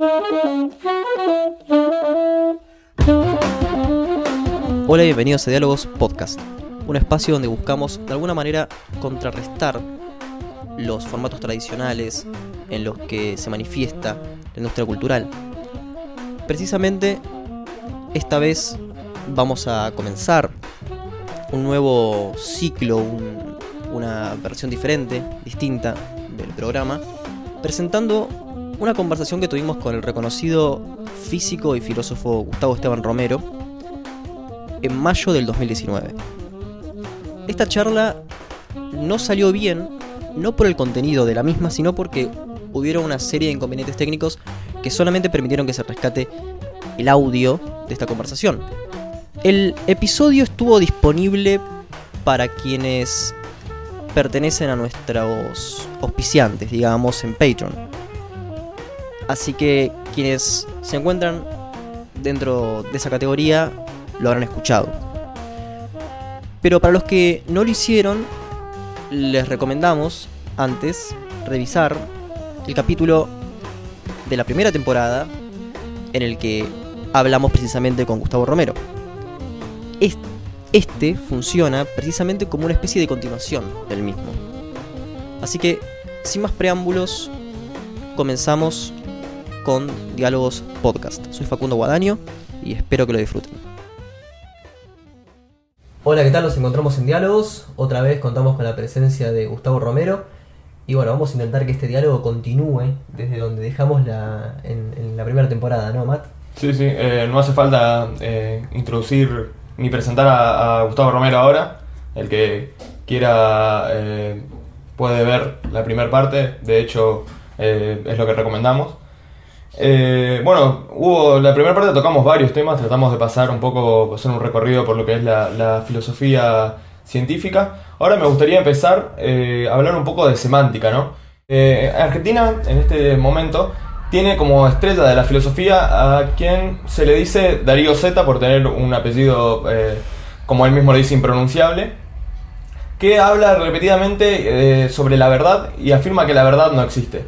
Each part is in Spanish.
Hola y bienvenidos a Diálogos Podcast, un espacio donde buscamos de alguna manera contrarrestar los formatos tradicionales en los que se manifiesta la industria cultural. Precisamente esta vez vamos a comenzar un nuevo ciclo, una versión diferente, distinta del programa, presentando una conversación que tuvimos con el reconocido físico y filósofo Gustavo Esteban Romero en mayo del 2019. Esta charla no salió bien, no por el contenido de la misma, sino porque hubieron una serie de inconvenientes técnicos que solamente permitieron que se rescate el audio de esta conversación. El episodio estuvo disponible para quienes pertenecen a nuestros auspiciantes, digamos, en Patreon. Así que quienes se encuentran dentro de esa categoría lo habrán escuchado. Pero para los que no lo hicieron, les recomendamos antes revisar el capítulo de la primera temporada en el que hablamos precisamente con Gustavo Romero. Este funciona precisamente como una especie de continuación del mismo. Así que, sin más preámbulos, comenzamos con Diálogos Podcast. Soy Facundo Guadaño y espero que lo disfruten. Hola, ¿qué tal? Nos encontramos en Diálogos. Otra vez contamos con la presencia de Gustavo Romero. Y bueno, vamos a intentar que este diálogo continúe desde donde dejamos la, en, la primera temporada, ¿no, Matt? Sí, sí, eh, no hace falta eh, introducir ni presentar a, Gustavo Romero ahora. El que quiera eh, puede ver la primera parte, de hecho eh, es lo que recomendamos. Eh, bueno, hubo la primera parte tocamos varios temas, tratamos de pasar un poco, hacer un recorrido por lo que es la, filosofía científica. Ahora me gustaría empezar a hablar un poco de semántica, ¿no? Argentina en este momento tiene como estrella de la filosofía a quien se le dice Darío Z por tener un apellido, eh, como él mismo lo dice, impronunciable, que habla repetidamente eh, sobre la verdad y afirma que la verdad no existe.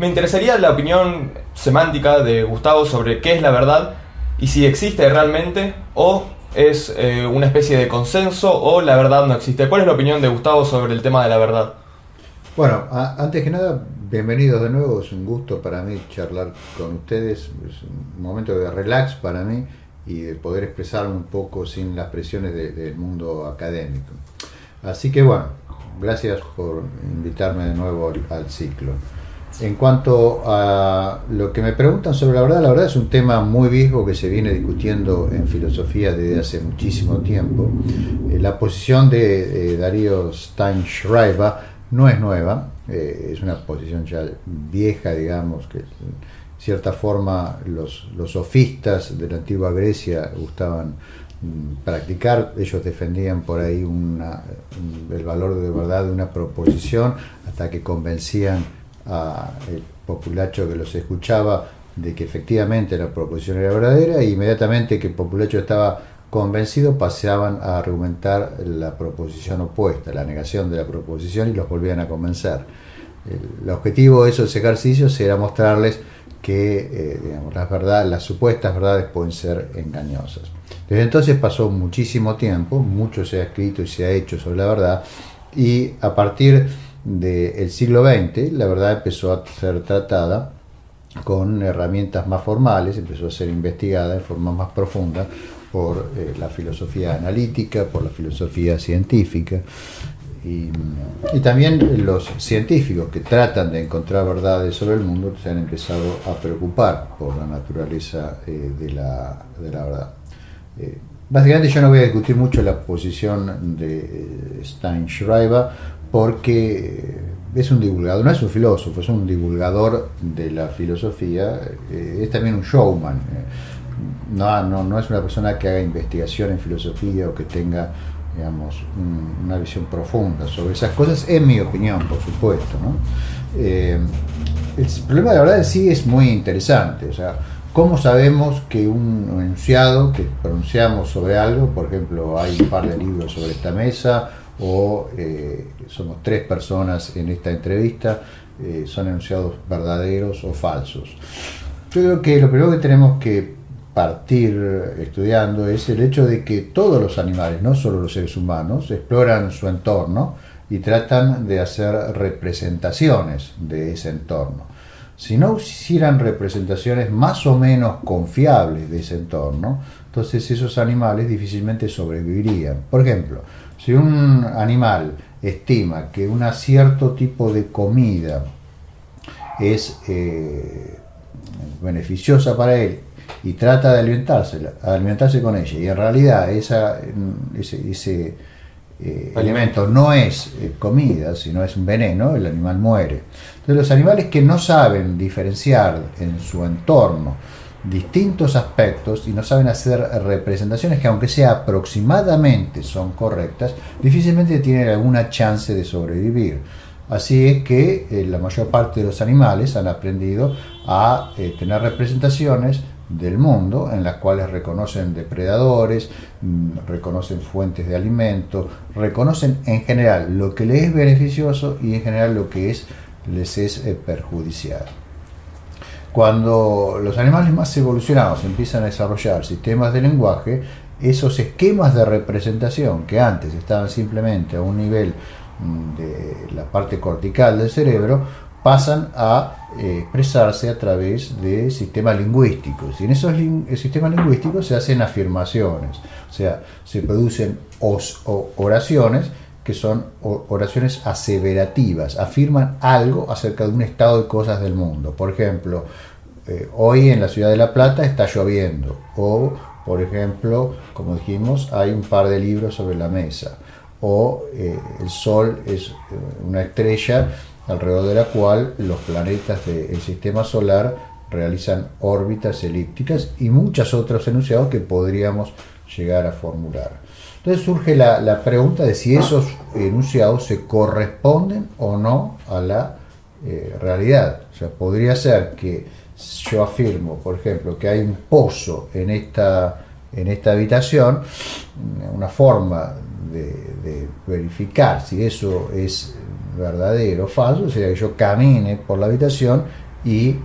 Me interesaría la opinión semántica de Gustavo sobre qué es la verdad y si existe realmente o es eh, una especie de consenso o la verdad no existe. ¿Cuál es la opinión de Gustavo sobre el tema de la verdad? Bueno, antes que nada, bienvenidos de nuevo. Es un gusto para mí charlar con ustedes. Es un momento de relax para mí y de poder expresar un poco sin las presiones del mundo académico. Así que bueno, gracias por invitarme de nuevo al, ciclo. En cuanto a lo que me preguntan sobre la verdad, la verdad es un tema muy viejo que se viene discutiendo en filosofía desde hace muchísimo tiempo. Eh, la posición de Darío Steinschreiber no es nueva, eh, es una posición ya vieja, digamos, que en cierta forma los, los sofistas de la antigua Grecia gustaban mm, practicar, ellos defendían por ahí una, el valor de verdad de una proposición hasta que convencían al populacho que los escuchaba de que efectivamente la proposición era verdadera e inmediatamente que el populacho estaba convencidos pasaban a argumentar la proposición opuesta, la negación de la proposición y los volvían a convencer. El, objetivo de esos ejercicios era mostrarles que eh, las, verdades, las supuestas verdades pueden ser engañosas. Desde entonces pasó muchísimo tiempo, mucho se ha escrito y se ha hecho sobre la verdad y a partir del siglo XX la verdad empezó a ser tratada con herramientas más formales, empezó a ser investigada en forma más profunda por eh, la filosofía analítica, por la filosofía científica. Y, también los científicos que tratan de encontrar verdades sobre el mundo se han empezado a preocupar por la naturaleza eh, de, la, de, la, verdad. Eh, básicamente yo no voy a discutir mucho la posición de Steinschreiber porque es un divulgador, no es un filósofo, es un divulgador de la filosofía, es también un showman no, no, no, es una persona que haga investigación en filosofía o que tenga, digamos, una visión profunda sobre esas cosas, en mi opinión, por supuesto. ¿no? Eh, el problema de la verdad sí es muy interesante. O sea, ¿cómo sabemos que un enunciado que pronunciamos sobre algo, por ejemplo, hay un par de libros sobre esta mesa, o eh, somos tres personas en esta entrevista, eh, son enunciados verdaderos o falsos? Yo creo que lo primero que tenemos que partir estudiando es el hecho de que todos los animales, no solo los seres humanos, exploran su entorno y tratan de hacer representaciones de ese entorno. Si no hicieran representaciones más o menos confiables de ese entorno, entonces esos animales difícilmente sobrevivirían. Por ejemplo, si un animal estima que un cierto tipo de comida es eh, beneficiosa para él y trata de alimentarse, alimentarse con ella, y en realidad esa, ese, eh, alimento no es eh, comida, sino es un veneno, el animal muere. Entonces los animales que no saben diferenciar en su entorno distintos aspectos y no saben hacer representaciones que aunque sea aproximadamente son correctas, difícilmente tienen alguna chance de sobrevivir. Así es que eh, la mayor parte de los animales han aprendido a tener representaciones del mundo en las cuales reconocen depredadores, mm, reconocen fuentes de alimento, reconocen en general lo que les es beneficioso y en general lo que es, les es eh, perjudicial. Cuando los animales más evolucionados empiezan a desarrollar sistemas de lenguaje, esos esquemas de representación que antes estaban simplemente a un nivel mm, de la parte cortical del cerebro, pasan a eh, expresarse a través de sistemas lingüísticos. Y en esos eh, sistemas lingüísticos se hacen afirmaciones, o sea, se producen oraciones que son oraciones aseverativas, afirman algo acerca de un estado de cosas del mundo. Por ejemplo, eh, hoy en la ciudad de La Plata está lloviendo, o por ejemplo, como dijimos, hay un par de libros sobre la mesa, o el sol es una estrella alrededor de la cual los planetas del sistema solar realizan órbitas elípticas y muchos otros enunciados que podríamos llegar a formular. Entonces surge la, pregunta de si esos enunciados se corresponden o no a la eh, realidad. O sea, podría ser que yo afirmo, por ejemplo, que hay un pozo en esta, en esta habitación, una forma de verificar si eso es verdadero o falso sería que yo camine por la habitación y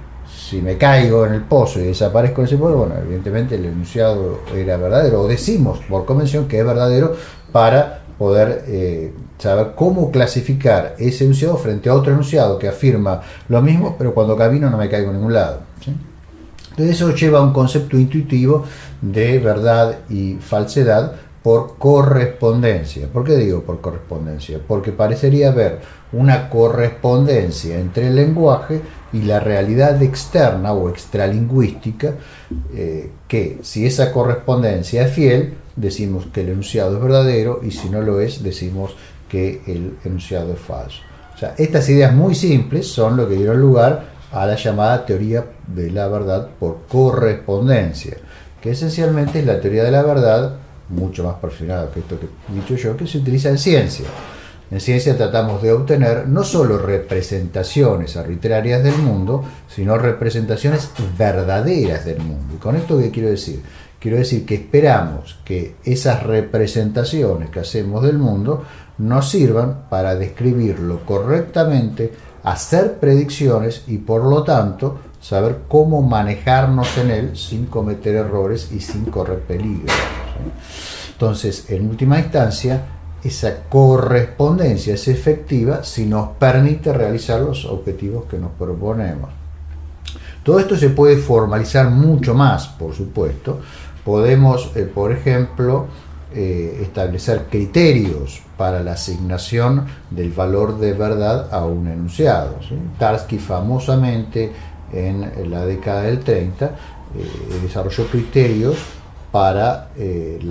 si me caigo en el pozo y desaparezco en ese pozo, bueno, evidentemente el enunciado era verdadero, o decimos por convención que es verdadero para poder eh, saber cómo clasificar ese enunciado frente a otro enunciado que afirma lo mismo, pero cuando camino no me caigo en ningún lado. Entonces eso lleva a un concepto intuitivo de verdad y falsedad por correspondencia. ¿Por qué digo por correspondencia? Porque parecería haber una correspondencia entre el lenguaje y la realidad externa o extralingüística, eh, que si esa correspondencia es fiel, decimos que el enunciado es verdadero y si no lo es, decimos que el enunciado es falso. O sea, estas ideas muy simples son lo que dieron lugar a la llamada teoría de la verdad por correspondencia, que esencialmente es la teoría de la verdad mucho más perfilado que esto que he dicho yo, que se utiliza en ciencia. En ciencia tratamos de obtener no solo representaciones arbitrarias del mundo, sino representaciones verdaderas del mundo. ¿Y con esto qué quiero decir? Quiero decir que esperamos que esas representaciones que hacemos del mundo nos sirvan para describirlo correctamente, hacer predicciones y por lo tanto saber cómo manejarnos en él sin cometer errores y sin correr peligro. Entonces, en última instancia, esa correspondencia es efectiva si nos permite realizar los objetivos que nos proponemos. Todo esto se puede formalizar mucho más, por supuesto. Podemos, eh, por ejemplo, eh, establecer criterios para la asignación del valor de verdad a un enunciado. Tarski famosamente en la década del 30 eh, desarrolló criterios para, eh, el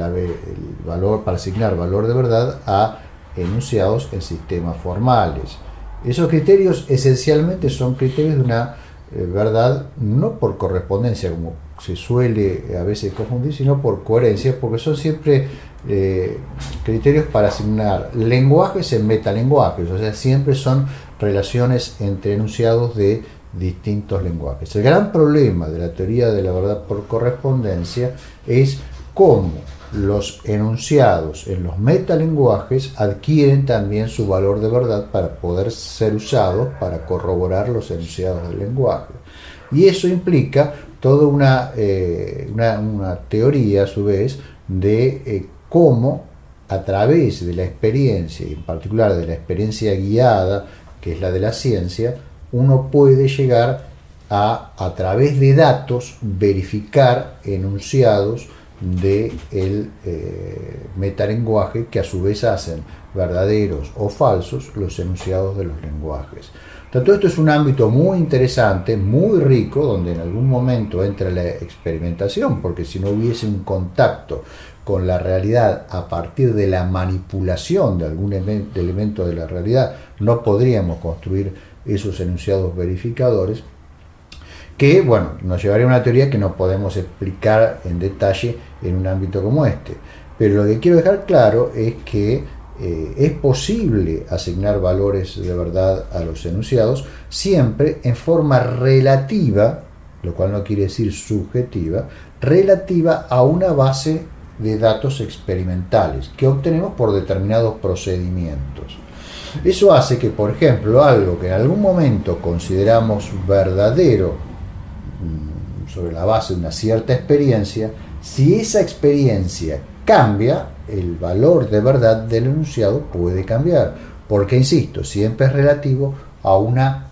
valor, para asignar valor de verdad a enunciados en sistemas formales. Esos criterios esencialmente son criterios de una eh, verdad no por correspondencia, como se suele a veces confundir, sino por coherencia, porque son siempre eh, criterios para asignar lenguajes en metalenguajes, o sea, siempre son relaciones entre enunciados de distintos lenguajes. El gran problema de la teoría de la verdad por correspondencia es cómo los enunciados en los metalenguajes adquieren también su valor de verdad para poder ser usados para corroborar los enunciados del lenguaje. Y eso implica toda una, eh, una, teoría, a su vez, de eh, cómo a través de la experiencia, y en particular de la experiencia guiada, que es la de la ciencia, uno puede llegar a, a través de datos, verificar enunciados del de eh, metalenguaje que a su vez hacen verdaderos o falsos los enunciados de los lenguajes. Todo esto es un ámbito muy interesante, muy rico, donde en algún momento entra la experimentación, porque si no hubiese un contacto con la realidad a partir de la manipulación de algún elemento de la realidad, no podríamos construir esos enunciados verificadores, que bueno, nos llevaría a una teoría que no podemos explicar en detalle en un ámbito como este. Pero lo que quiero dejar claro es que eh, es posible asignar valores de verdad a los enunciados siempre en forma relativa, lo cual no quiere decir subjetiva, relativa a una base de datos experimentales que obtenemos por determinados procedimientos. Eso hace que, por ejemplo, algo que en algún momento consideramos verdadero mm, sobre la base de una cierta experiencia, si esa experiencia cambia, el valor de verdad del enunciado puede cambiar, porque, insisto, siempre es relativo a una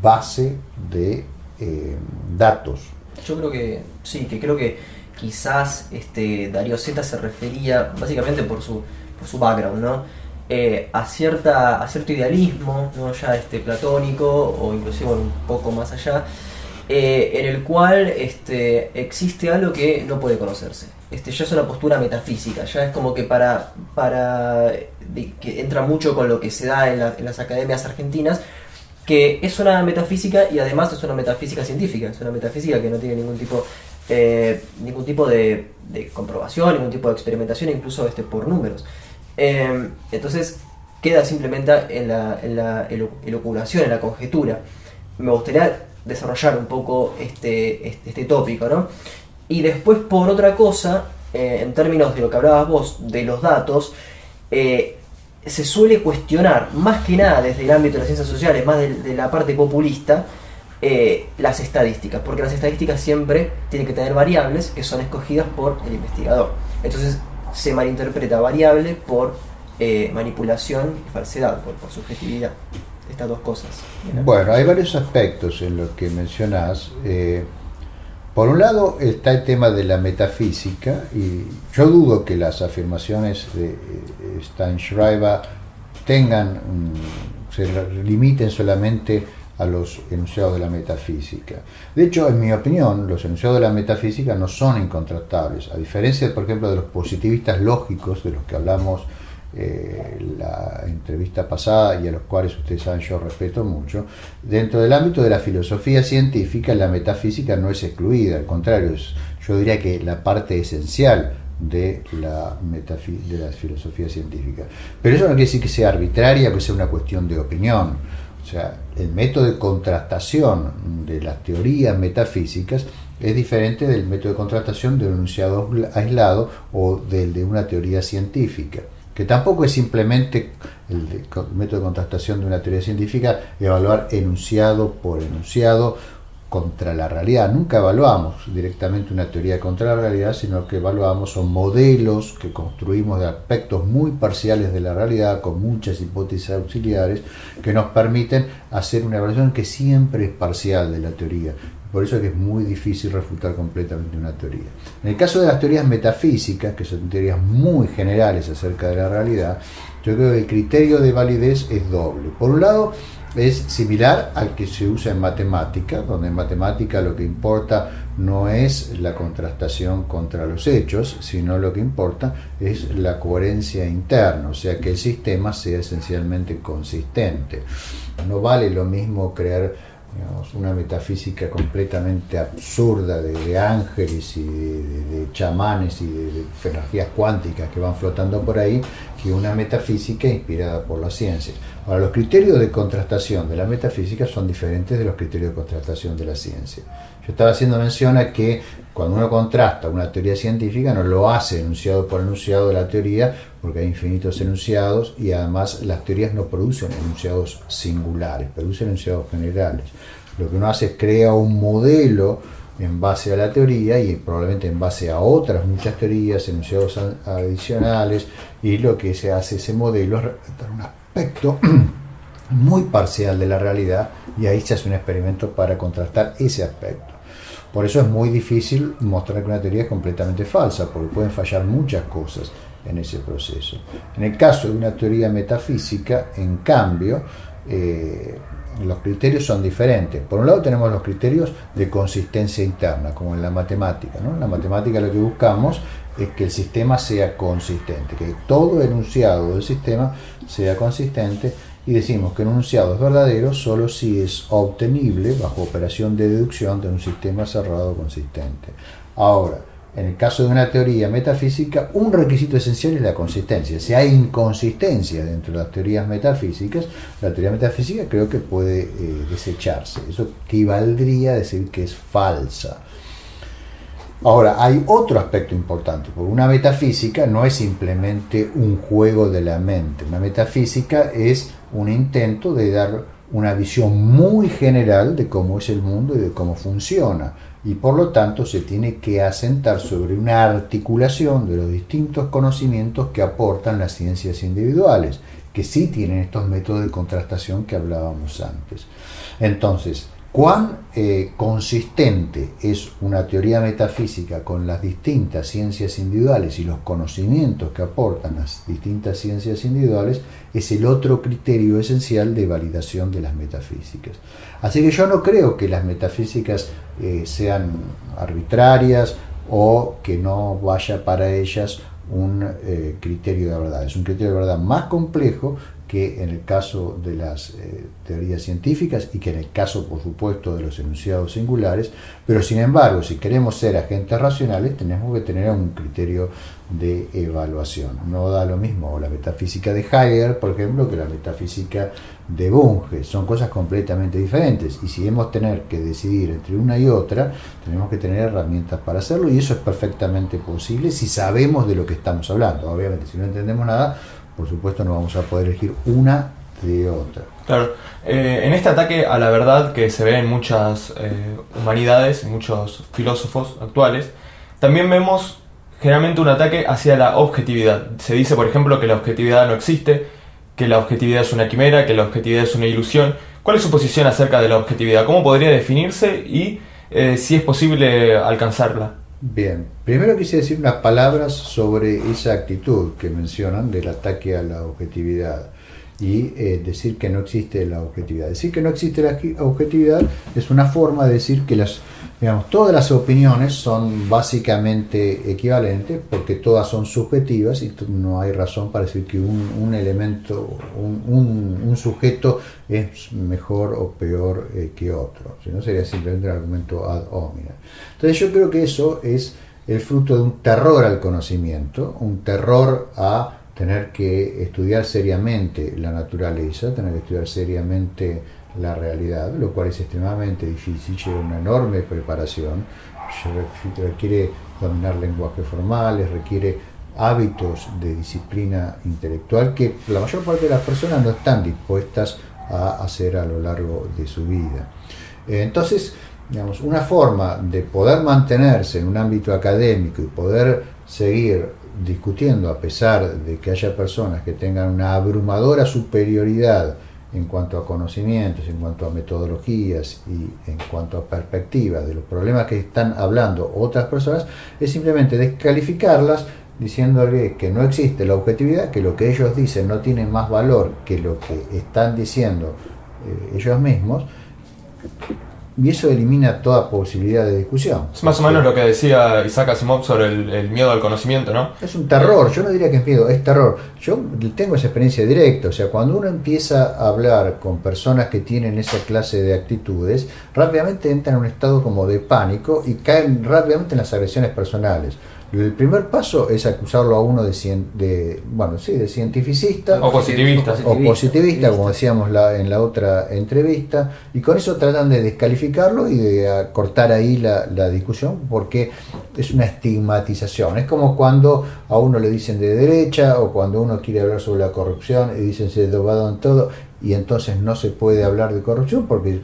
base de eh, datos. Yo creo que sí, que creo que quizás este, Darío Z se refería, básicamente por su, por su background, ¿no? Eh, a, cierta, cierto idealismo, ya este, platónico o inclusive un poco más allá, eh, en el cual este, existe algo que no puede conocerse. Este, ya es una postura metafísica, ya es como que para, para que entra mucho con lo que se da en, las academias argentinas, que es una metafísica y además es una metafísica científica, es una metafísica que no tiene ningún tipo, eh, ningún tipo de, comprobación, ningún tipo de experimentación, incluso este, por números. Eh, entonces queda simplemente en la, en la eloculación, en la conjetura. Me gustaría desarrollar un poco este, este, este tópico, ¿no? Y después, por otra cosa, eh, en términos de lo que hablabas vos, de los datos, eh, se suele cuestionar, más que nada desde el ámbito de las ciencias sociales, más de, la parte populista, eh, las estadísticas, porque las estadísticas siempre tienen que tener variables que son escogidas por el investigador. Entonces se malinterpreta variable por manipulación y falsedad, por, subjetividad. Estas dos cosas. Bueno, hay varios aspectos en los que mencionás. Por un lado está el tema de la metafísica, y yo dudo que las afirmaciones de eh, Steinschreiber tengan, se limiten solamente a los enunciados de la metafísica. De hecho, en mi opinión, los enunciados de la metafísica no son incontratables, a diferencia, por ejemplo, de los positivistas lógicos de los que hablamos eh, la entrevista pasada y a los cuales ustedes saben yo respeto mucho, dentro del ámbito de la filosofía científica la metafísica no es excluida, al contrario, yo diría que la parte esencial de la, de la filosofía científica. Pero eso no quiere decir que sea arbitraria, que sea una cuestión de opinión. O sea, el método de contrastación de las teorías metafísicas es diferente del método de contrastación de un enunciado aislado o del de una teoría científica que tampoco es simplemente el, método de contrastación de una teoría científica evaluar enunciado por enunciado contra la realidad. Nunca evaluamos directamente una teoría contra la realidad, sino que evaluamos son modelos que construimos de aspectos muy parciales de la realidad, con muchas hipótesis auxiliares, que nos permiten hacer una evaluación que siempre es parcial de la teoría. Por eso es que es muy difícil refutar completamente una teoría. En el caso de las teorías metafísicas, que son teorías muy generales acerca de la realidad, yo creo que el criterio de validez es doble. Por un lado, es similar al que se usa en matemática, donde en matemática lo que importa no es la contrastación contra los hechos, sino lo que importa es la coherencia interna, o sea, que el sistema sea esencialmente consistente. No vale lo mismo crear una metafísica completamente absurda de, ángeles y de, chamanes y de, energías cuánticas que van flotando por ahí, que una metafísica inspirada por la ciencia. Ahora, los criterios de contrastación de la metafísica son diferentes de los criterios de contrastación de la ciencia. Yo estaba haciendo mención a que cuando uno contrasta una teoría científica no lo hace enunciado por enunciado de la teoría porque hay infinitos enunciados y además las teorías no producen enunciados singulares, producen enunciados generales. Lo que uno hace es crea un modelo en base a la teoría y probablemente en base a otras muchas teorías, enunciados adicionales, y lo que se hace ese modelo es dar un aspecto muy parcial de la realidad y ahí se hace un experimento para contrastar ese aspecto. Por eso es muy difícil mostrar que una teoría es completamente falsa, porque pueden fallar muchas cosas en ese proceso. En el caso de una teoría metafísica, en cambio, eh, los criterios son diferentes. Por un lado tenemos los criterios de consistencia interna, como en la matemática. En la matemática lo que buscamos es que el sistema sea consistente, que todo enunciado del sistema sea consistente y decimos que un enunciado es verdadero solo si es obtenible bajo operación de deducción de un sistema cerrado consistente. Ahora, en el caso de una teoría metafísica, un requisito esencial es la consistencia. Si hay inconsistencia dentro de las teorías metafísicas, la teoría metafísica creo que puede eh, desecharse. Eso equivaldría a decir que es falsa. Ahora, hay otro aspecto importante, porque una metafísica no es simplemente un juego de la mente. Una metafísica es un intento de dar una visión muy general de cómo es el mundo y de cómo funciona. Y por lo tanto se tiene que asentar sobre una articulación de los distintos conocimientos que aportan las ciencias individuales, que sí tienen estos métodos de contrastación que hablábamos antes. Entonces, cuán eh, consistente es una teoría metafísica con las distintas ciencias individuales y los conocimientos que aportan las distintas ciencias individuales es el otro criterio esencial de validación de las metafísicas. Así que yo no creo que las metafísicas eh, sean arbitrarias o que no vaya para ellas un eh, criterio de verdad. Es un criterio de verdad más complejo que en el caso de las eh, teorías científicas y que en el caso, por supuesto, de los enunciados singulares, pero sin embargo, si queremos ser agentes racionales, tenemos que tener un criterio de evaluación. No da lo mismo la metafísica de Heidegger, por ejemplo, que la metafísica de Bunge. Son cosas completamente diferentes y si debemos tener que decidir entre una y otra, tenemos que tener herramientas para hacerlo y eso es perfectamente posible si sabemos de lo que estamos hablando. Obviamente, si no entendemos nada, por supuesto no vamos a poder elegir una de otra. Claro, eh, en este ataque a la verdad que se ve en muchas eh, humanidades, en muchos filósofos actuales, también vemos generalmente un ataque hacia la objetividad. Se dice, por ejemplo, que la objetividad no existe, que la objetividad es una quimera, que la objetividad es una ilusión. ¿Cuál es su posición acerca de la objetividad? ¿Cómo podría definirse y eh, si es posible alcanzarla? Bien, primero quise decir unas palabras sobre esa actitud que mencionan del ataque a la objetividad y eh, decir que no existe la objetividad. Decir que no existe la objetividad es una forma de decir que las, digamos, todas las opiniones son básicamente equivalentes porque todas son subjetivas y no hay razón para decir que un, elemento, un, sujeto es mejor o peor eh, que otro. Si no sería simplemente un argumento ad hominem. Entonces yo creo que eso es el fruto de un terror al conocimiento, un terror a tener que estudiar seriamente la naturaleza, tener que estudiar seriamente la realidad, lo cual es extremadamente difícil, lleva una enorme preparación, requiere dominar lenguajes formales, requiere hábitos de disciplina intelectual que la mayor parte de las personas no están dispuestas a hacer a lo largo de su vida. Entonces, digamos, una forma de poder mantenerse en un ámbito académico y poder seguir discutiendo a pesar de que haya personas que tengan una abrumadora superioridad en cuanto a conocimientos, en cuanto a metodologías y en cuanto a perspectivas de los problemas que están hablando otras personas, es simplemente descalificarlas diciéndole que no existe la objetividad, que lo que ellos dicen no tiene más valor que lo que están diciendo eh, ellos mismos, y eso elimina toda posibilidad de discusión. Es más o menos lo que decía Isaac Asimov sobre el, miedo al conocimiento, ¿no? Es un terror, yo no diría que es miedo, es terror. Yo tengo esa experiencia directa, o sea, cuando uno empieza a hablar con personas que tienen esa clase de actitudes, rápidamente entran en un estado como de pánico y caen rápidamente en las agresiones personales. El primer paso es acusarlo a uno de, de bueno, sí, de cientificista. O positivista, o positivista, como decíamos la, en la otra entrevista, y con eso tratan de descalificarlo y de cortar ahí la, la, discusión porque es una estigmatización. Es como cuando a uno le dicen de derecha o cuando uno quiere hablar sobre la corrupción y dicen se dobado en todo y entonces no se puede hablar de corrupción porque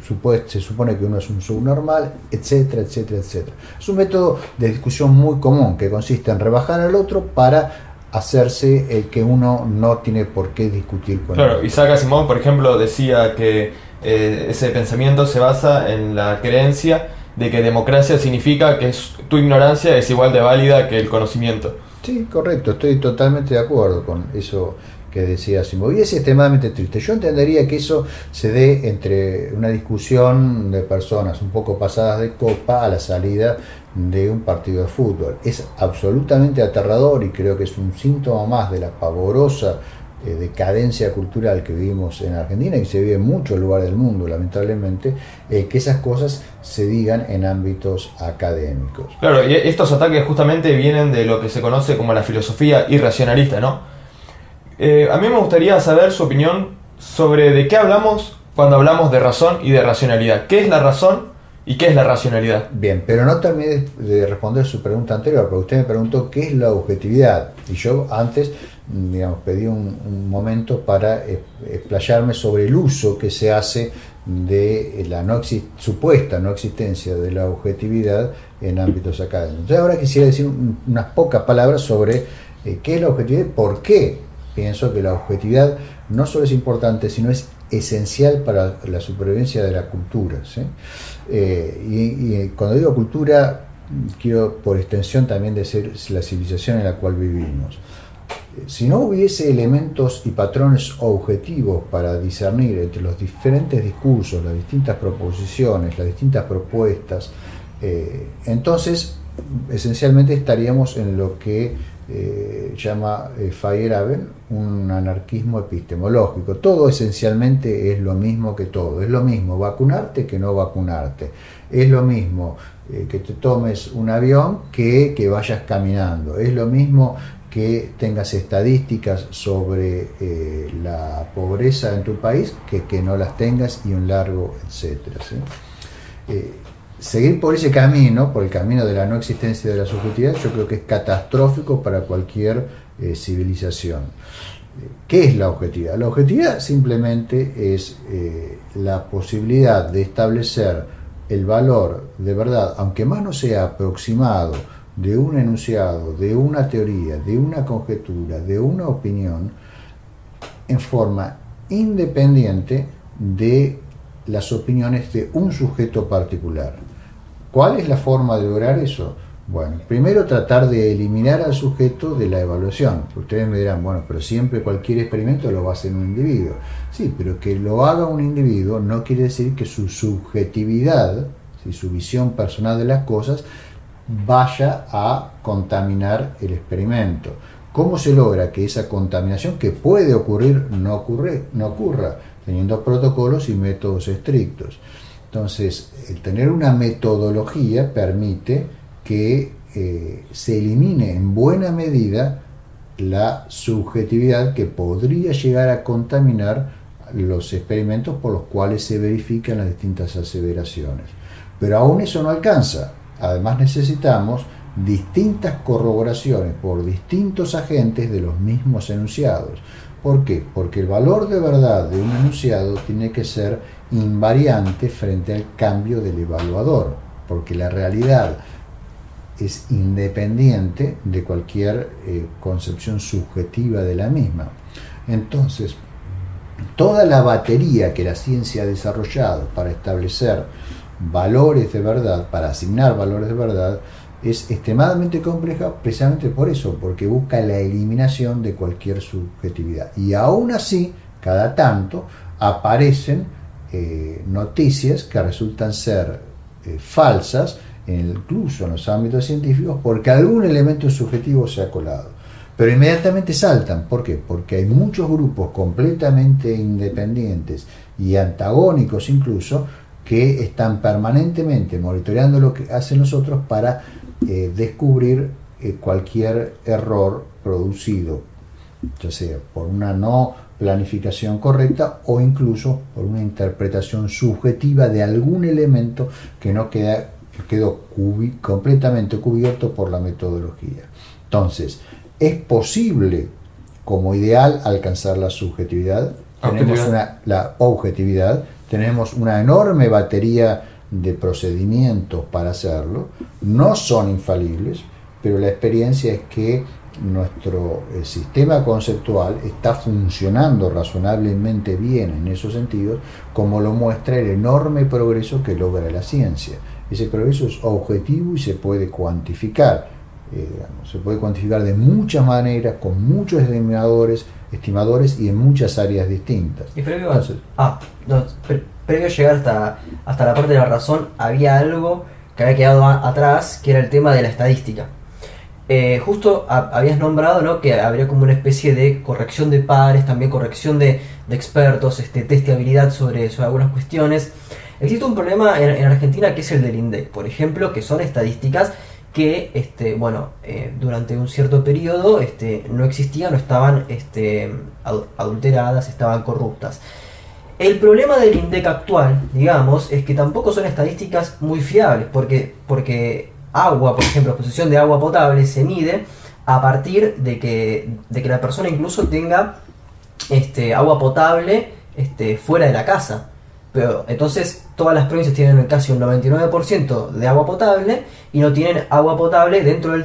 se supone que uno es un subnormal, etcétera, etcétera, etcétera. Es un método de discusión muy común que consiste en rebajar al otro para hacerse el que uno no tiene por qué discutir con claro, Isaac Asimov, por ejemplo, decía que eh, ese pensamiento se basa en la creencia de que democracia significa que tu ignorancia es igual de válida que el conocimiento. Sí, correcto, estoy totalmente de acuerdo con eso que decía Asimov. Y es extremadamente triste. Yo entendería que eso se dé entre una discusión de personas un poco pasadas de copa a la salida de un partido de fútbol. Es absolutamente aterrador y creo que es un síntoma más de la pavorosa eh, decadencia cultural que vivimos en Argentina y se vive en muchos lugares del mundo, lamentablemente, eh, que esas cosas se digan en ámbitos académicos. Claro, y estos ataques justamente vienen de lo que se conoce como la filosofía irracionalista, ¿no? Eh, a mí me gustaría saber su opinión sobre de qué hablamos cuando hablamos de razón y de racionalidad. ¿Qué es la razón ¿Y qué es la racionalidad? Bien, pero no terminé de responder su pregunta anterior, porque usted me preguntó qué es la objetividad. Y yo antes, digamos, pedí un, momento para explayarme sobre el uso que se hace de la no supuesta no existencia de la objetividad en ámbitos académicos. Entonces ahora quisiera decir unas pocas palabras sobre eh, qué es la objetividad y por qué pienso que la objetividad no solo es importante, sino es esencial para la supervivencia de la cultura. Eh, y, cuando digo cultura, quiero por extensión también decir la civilización en la cual vivimos. Si no hubiese elementos y patrones objetivos para discernir entre los diferentes discursos, las distintas proposiciones, las distintas propuestas, eh, entonces esencialmente estaríamos en lo que eh, llama eh, Feyerabend un anarquismo epistemológico. Todo esencialmente es lo mismo que todo. Es lo mismo vacunarte que no vacunarte. Es lo mismo eh, que te tomes un avión que que vayas caminando. Es lo mismo que tengas estadísticas sobre la pobreza en tu país que que no las tengas y un largo etcétera seguir por ese camino, por el camino de la no existencia de la subjetividad, yo creo que es catastrófico para cualquier eh, civilización. ¿Qué es la objetividad? La objetividad simplemente es eh, la posibilidad de establecer el valor de verdad, aunque más no sea aproximado, de un enunciado, de una teoría, de una conjetura, de una opinión, en forma independiente de las opiniones de un sujeto particular. ¿Cuál es la forma de lograr eso? Bueno, primero tratar de eliminar al sujeto de la evaluación. Ustedes me dirán, bueno, pero siempre cualquier experimento lo va a hacer un individuo. Sí, pero que lo haga un individuo no quiere decir que su subjetividad, si su visión personal de las cosas, vaya a contaminar el experimento. ¿Cómo se logra que esa contaminación que puede ocurrir no, ocurra? Teniendo protocolos y métodos estrictos. Entonces, el tener una metodología permite que eh, se elimine en buena medida la subjetividad que podría llegar a contaminar los experimentos por los cuales se verifican las distintas aseveraciones. Pero aún eso no alcanza. Además necesitamos distintas corroboraciones por distintos agentes de los mismos enunciados. ¿Por qué? Porque el valor de verdad de un enunciado tiene que ser invariante frente al cambio del evaluador, porque la realidad es independiente de cualquier eh, concepción subjetiva de la misma. Entonces, toda la batería que la ciencia ha desarrollado para establecer valores de verdad, para asignar valores de verdad, es extremadamente compleja precisamente por eso, porque busca la eliminación de cualquier subjetividad. Y aún así, cada tanto, aparecen eh, noticias que resultan ser eh, falsas, incluso en los ámbitos científicos, porque algún elemento subjetivo se ha colado. Pero inmediatamente saltan. ¿Por qué? Porque hay muchos grupos completamente independientes y antagónicos incluso que están permanentemente monitoreando lo que hacen los otros para eh, descubrir cualquier error producido, ya sea por una no planificación correcta o incluso por una interpretación subjetiva de algún elemento que no queda, quedó completamente cubierto por la metodología. Entonces, ¿es posible como ideal alcanzar la subjetividad? tenemos una, la objetividad, tenemos una enorme batería de procedimientos para hacerlo, no son infalibles, pero la experiencia es que nuestro eh, sistema conceptual está funcionando razonablemente bien en esos sentidos, como lo muestra el enorme progreso que logra la ciencia. Ese progreso es objetivo y se puede cuantificar. Eh, se puede cuantificar de muchas maneras, con muchos estimadores, estimadores y en muchas áreas distintas. Y previo, ah, previo a llegar hasta, hasta la parte de la razón, había algo que había quedado atrás, que era el tema de la estadística. Eh, justo habías nombrado ¿no? que habría como una especie de corrección de pares, también corrección de, expertos, este, test de habilidad sobre, sobre algunas cuestiones. Existe un problema en, Argentina que es el del INDEC, por ejemplo, que son estadísticas que, este, bueno, eh, durante un cierto periodo este, no existían o estaban este, adulteradas, estaban corruptas. El problema del INDEC actual, digamos, es que tampoco son estadísticas muy fiables, porque, porque agua, por ejemplo, exposición de agua potable se mide a partir de que, de que la persona incluso tenga este, agua potable este, fuera de la casa. Pero entonces todas las provincias tienen casi un 99% de agua potable y no tienen agua potable dentro del,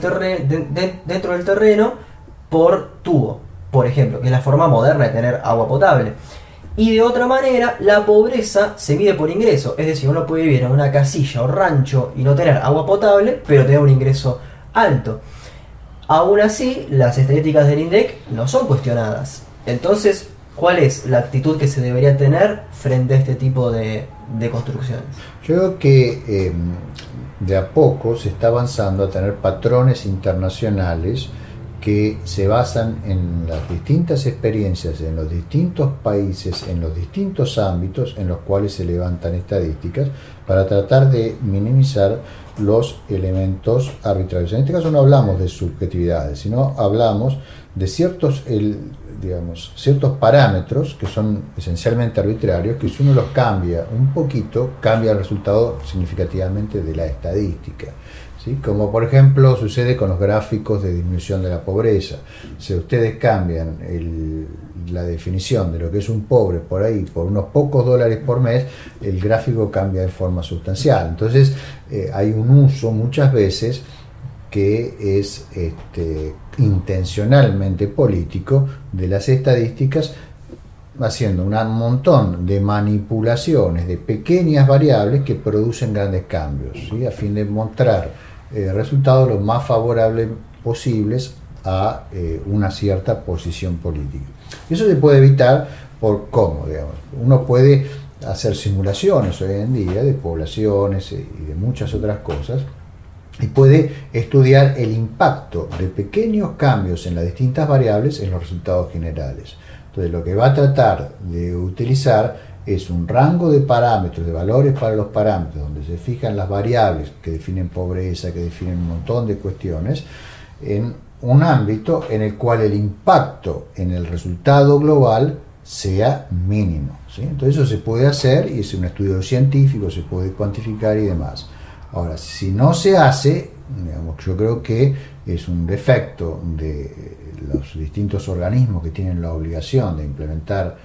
dentro del terreno por tubo, por ejemplo, que es la forma moderna de tener agua potable. Y de otra manera, la pobreza se mide por ingreso. Es decir, uno puede vivir en una casilla o rancho y no tener agua potable, pero tener un ingreso alto. Aún así, las estadísticas del INDEC no son cuestionadas. Entonces, ¿cuál es la actitud que se debería tener frente a este tipo de, construcciones? Yo creo que em, de a poco se está avanzando a tener patrones internacionales que se basan en las distintas experiencias en los distintos países, en los distintos ámbitos en los cuales se levantan estadísticas para tratar de minimizar los elementos arbitrarios. En este caso no hablamos de subjetividades, sino hablamos de ciertos, digamos, ciertos parámetros que son esencialmente arbitrarios, que si uno los cambia un poquito, cambia el resultado significativamente de la estadística como por ejemplo sucede con los gráficos de disminución de la pobreza. Si ustedes cambian la definición de lo que es un pobre por ahí por unos pocos dólares por mes, el gráfico cambia de forma sustancial. Entonces eh, hay un uso muchas veces que es este, intencionalmente político de las estadísticas haciendo un montón de manipulaciones de pequeñas variables que producen grandes cambios, a fin de mostrar eh, resultados los más favorables posibles a eh, una cierta posición política. Eso se puede evitar por cómo, digamos. Uno puede hacer simulaciones hoy en día de poblaciones y de muchas otras cosas y puede estudiar el impacto de pequeños cambios en las distintas variables en los resultados generales. Entonces lo que va a tratar de utilizar es un rango de parámetros, de valores para los parámetros, donde se fijan las variables que definen pobreza, que definen un montón de cuestiones, en un ámbito en el cual el impacto en el resultado global sea mínimo. Entonces eso se puede hacer y es un estudio científico, se puede cuantificar y demás. Ahora, si no se hace, yo creo que es un defecto de los distintos organismos que tienen la obligación de implementar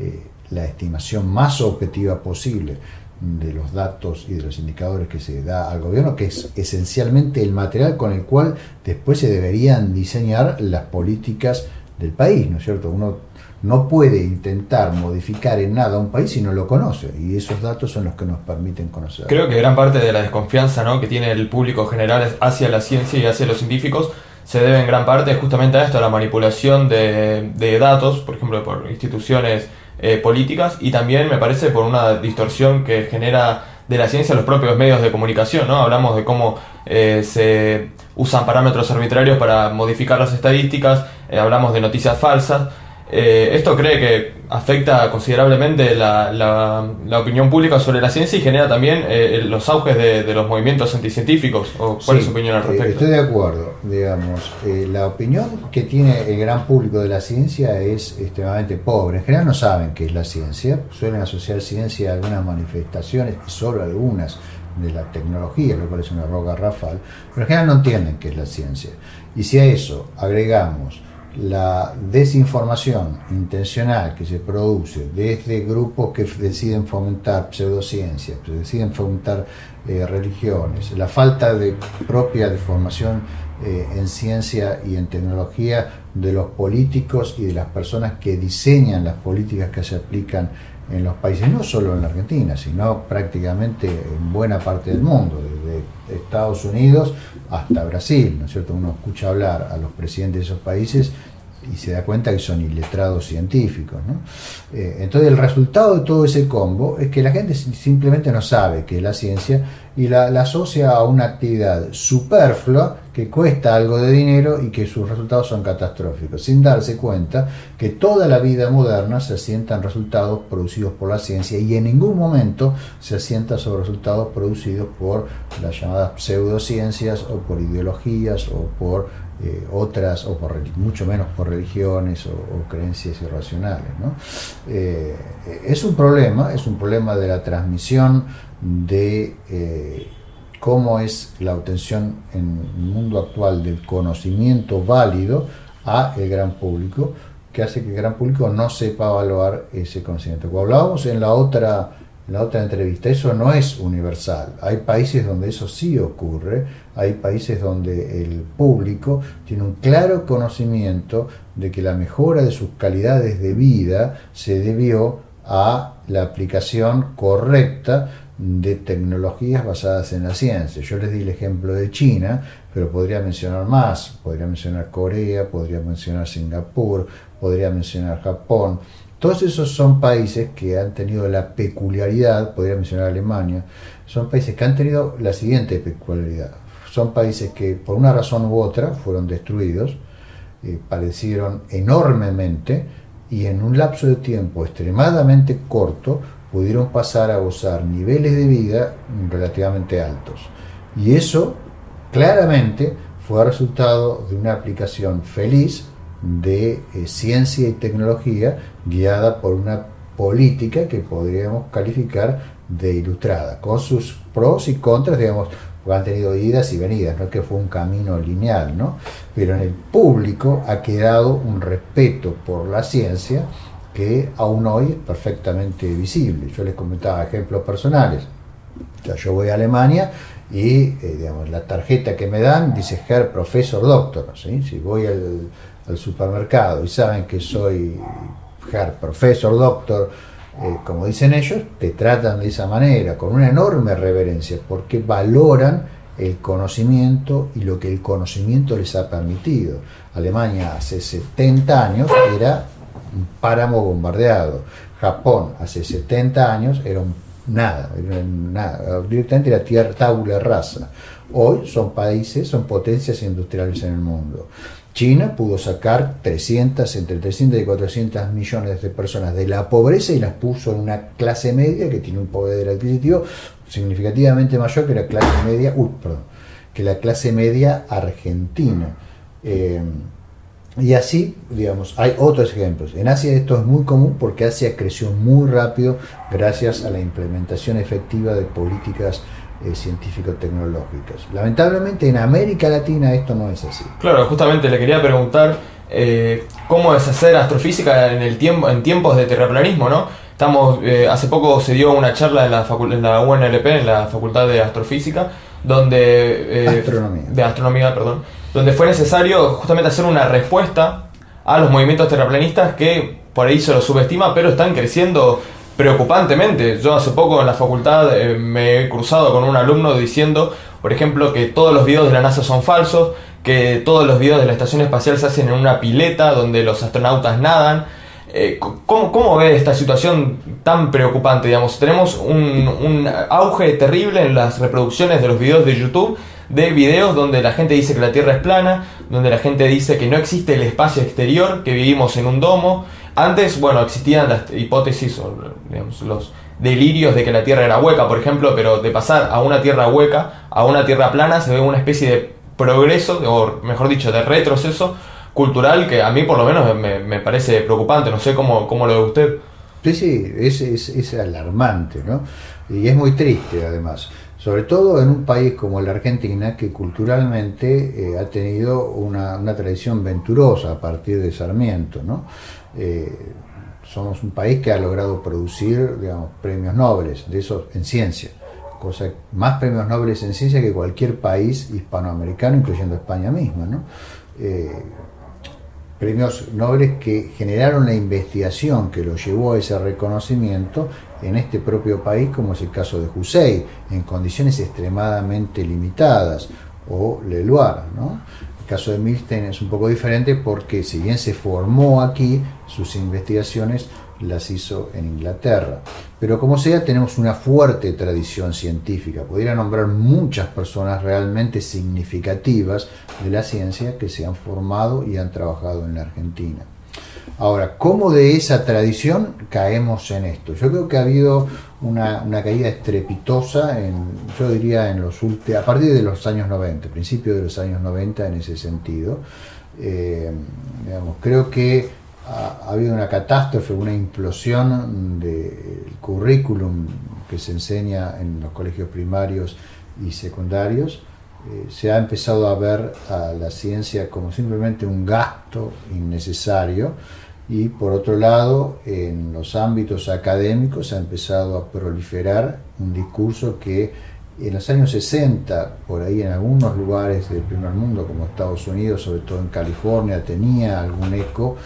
eh, la estimación más objetiva posible de los datos y de los indicadores que se da al gobierno, que es esencialmente el material con el cual después se deberían diseñar las políticas del país, ¿no es cierto? Uno no puede intentar modificar en nada un país si no lo conoce, y esos datos son los que nos permiten conocer. Creo que gran parte de la desconfianza ¿no? que tiene el público general hacia la ciencia y hacia los científicos se debe en gran parte justamente a esto, a la manipulación de, de datos, por ejemplo, por instituciones eh, políticas y también me parece por una distorsión que genera de la ciencia los propios medios de comunicación, ¿no? Hablamos de cómo eh, se usan parámetros arbitrarios para modificar las estadísticas, eh, hablamos de noticias falsas eh, esto cree que afecta considerablemente la, la, opinión pública sobre la ciencia y genera también eh, los auges de, los movimientos anticientíficos. ¿O ¿Cuál es su opinión al eh, respecto? estoy de acuerdo. Digamos, la opinión que tiene el gran público de la ciencia es extremadamente pobre. En general no saben qué es la ciencia, suelen asociar ciencia a algunas manifestaciones, solo algunas de la tecnología, lo cual es una roca rafal, pero en general no entienden qué es la ciencia. Y si a eso agregamos la desinformación intencional que se produce desde grupos que deciden fomentar pseudociencias, que deciden fomentar eh, religiones, la falta de propia de formación eh, en ciencia y en tecnología de los políticos y de las personas que diseñan las políticas que se aplican en los países, no solo en la Argentina, sino prácticamente en buena parte del mundo, desde Estados Unidos hasta Brasil, ¿no es cierto? Uno escucha hablar a los presidentes de esos países y se da cuenta que son iletrados científicos. Eh, entonces el resultado de todo ese combo es que la gente simplemente no sabe qué es la ciencia y la, asocia a una actividad superflua que cuesta algo de dinero y que sus resultados son catastróficos, sin darse cuenta que toda la vida moderna se asienta en resultados producidos por la ciencia y en ningún momento se asienta sobre resultados producidos por las llamadas pseudociencias o por ideologías o por eh, otras, o por, mucho menos por religiones o, creencias irracionales. Eh, es un problema, es un problema de la transmisión de eh, cómo es la obtención en el mundo actual del conocimiento válido a el gran público, que hace que el gran público no sepa evaluar ese conocimiento. Como hablábamos en la otra la otra entrevista, eso no es universal. Hay países donde eso sí ocurre, hay países donde el público tiene un claro conocimiento de que la mejora de sus calidades de vida se debió a la aplicación correcta de tecnologías basadas en la ciencia. Yo les di el ejemplo de China, pero podría mencionar más, podría mencionar Corea, podría mencionar Singapur, podría mencionar Japón. Todos esos son países que han tenido la peculiaridad, podría mencionar Alemania, son países que han tenido la siguiente peculiaridad. Son países que por una razón u otra fueron destruidos, eh, padecieron enormemente y en un lapso de tiempo extremadamente corto pudieron pasar a gozar niveles de vida relativamente altos. Y eso claramente fue resultado de una aplicación feliz de eh, ciencia y tecnología guiada por una política que podríamos calificar de ilustrada, con sus pros y contras, digamos, han tenido idas y venidas, no que fue un camino lineal, ¿no? Pero en el público ha quedado un respeto por la ciencia que aún hoy es perfectamente visible. Yo les comentaba ejemplos personales. Ya yo voy a Alemania y eh, digamos, la tarjeta que me dan dice Herr Professor Doctor. Si voy al, al, supermercado y saben que soy Herr Professor Doctor, eh, como dicen ellos, te tratan de esa manera, con una enorme reverencia, porque valoran el conocimiento y lo que el conocimiento les ha permitido. Alemania hace 70 años era un páramo bombardeado. Japón hace 70 años era un nada, nada, directamente era tierra tabula rasa. Hoy son países, son potencias industriales en el mundo. China pudo sacar 300, entre 300 y 400 millones de personas de la pobreza y las puso en una clase media que tiene un poder adquisitivo significativamente mayor que la clase media, perdón, que la clase media argentina. Eh, y así, digamos, hay otros ejemplos. En Asia esto es muy común porque Asia creció muy rápido gracias a la implementación efectiva de políticas eh, científico-tecnológicas. Lamentablemente en América Latina esto no es así. Claro, justamente le quería preguntar eh, cómo es hacer astrofísica en, el tiempo, en tiempos de terraplanismo, ¿no? Estamos, eh, hace poco se dio una charla en la, en la UNLP, en la Facultad de Astrofísica, donde... astronomía. De astronomía, perdón donde fue necesario justamente hacer una respuesta a los movimientos terraplanistas que por ahí se los subestima, pero están creciendo preocupantemente. Yo hace poco en la facultad eh, me he cruzado con un alumno diciendo, por ejemplo, que todos los videos de la NASA son falsos, que todos los videos de la estación espacial se hacen en una pileta donde los astronautas nadan. Eh, ¿cómo, ¿cómo, ve esta situación tan preocupante? Digamos, tenemos un, un auge terrible en las reproducciones de los videos de YouTube de videos donde la gente dice que la Tierra es plana, donde la gente dice que no existe el espacio exterior, que vivimos en un domo. Antes, bueno, existían las hipótesis o los delirios de que la Tierra era hueca, por ejemplo, pero de pasar a una Tierra hueca a una Tierra plana se ve una especie de progreso, o mejor dicho, de retroceso cultural que a mí por lo menos me, parece preocupante, no sé cómo, cómo lo ve usted. Sí, sí, es, es, es alarmante, ¿no? Y es muy triste además sobre todo en un país como la Argentina que culturalmente eh, ha tenido una, tradición venturosa a partir de Sarmiento. ¿no? Eh, somos un país que ha logrado producir premios nobles, de esos en ciencia, cosa más premios nobles en ciencia que cualquier país hispanoamericano, incluyendo España misma. Eh, premios nobles que generaron la investigación que lo llevó a ese reconocimiento en este propio país, como es el caso de Hussein, en condiciones extremadamente limitadas, o Leloir. ¿no? El caso de Milstein es un poco diferente porque si bien se formó aquí, sus investigaciones las hizo en Inglaterra. Pero como sea, tenemos una fuerte tradición científica. Podría nombrar muchas personas realmente significativas de la ciencia que se han formado y han trabajado en la Argentina. Ahora, ¿cómo de esa tradición caemos en esto? Yo creo que ha habido una, caída estrepitosa, en, yo diría, en los últimos, a partir de los años 90, principios de los años 90 en ese sentido. Eh, creo que ha, habido una catástrofe, una implosión del currículum que se enseña en los colegios primarios y secundarios. Eh, se ha empezado a ver a la ciencia como simplemente un gasto innecesario y por otro lado en los ámbitos académicos ha empezado a proliferar un discurso que en los años 60, por ahí en algunos lugares del primer mundo como Estados Unidos, sobre todo en California, tenía algún eco,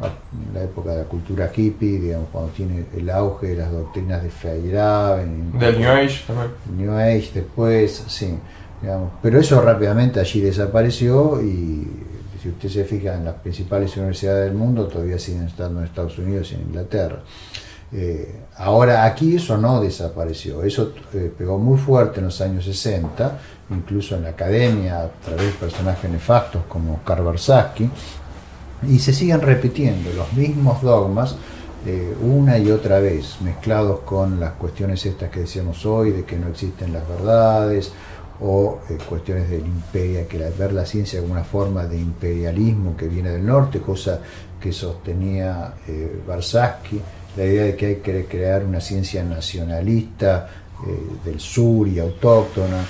en la época de la cultura hippie, digamos, cuando tiene el auge de las doctrinas de Feyerabend. Del New Age también. New Age después, sí. Digamos, pero eso rápidamente allí desapareció y si usted se fija en las principales universidades del mundo, todavía siguen estando en Estados Unidos y en Inglaterra. Eh, ahora aquí eso no desapareció, eso eh, pegó muy fuerte en los años 60, incluso en la academia, a través de personajes nefastos como Karl Barsaski, y se siguen repitiendo los mismos dogmas eh, una y otra vez, mezclados con las cuestiones estas que decíamos hoy, de que no existen las verdades, o eh, cuestiones del imperio, que ver la ciencia como una forma de imperialismo que viene del norte, cosa que sostenía eh, la idea de que hay que crear una ciencia nacionalista del sur y autóctona,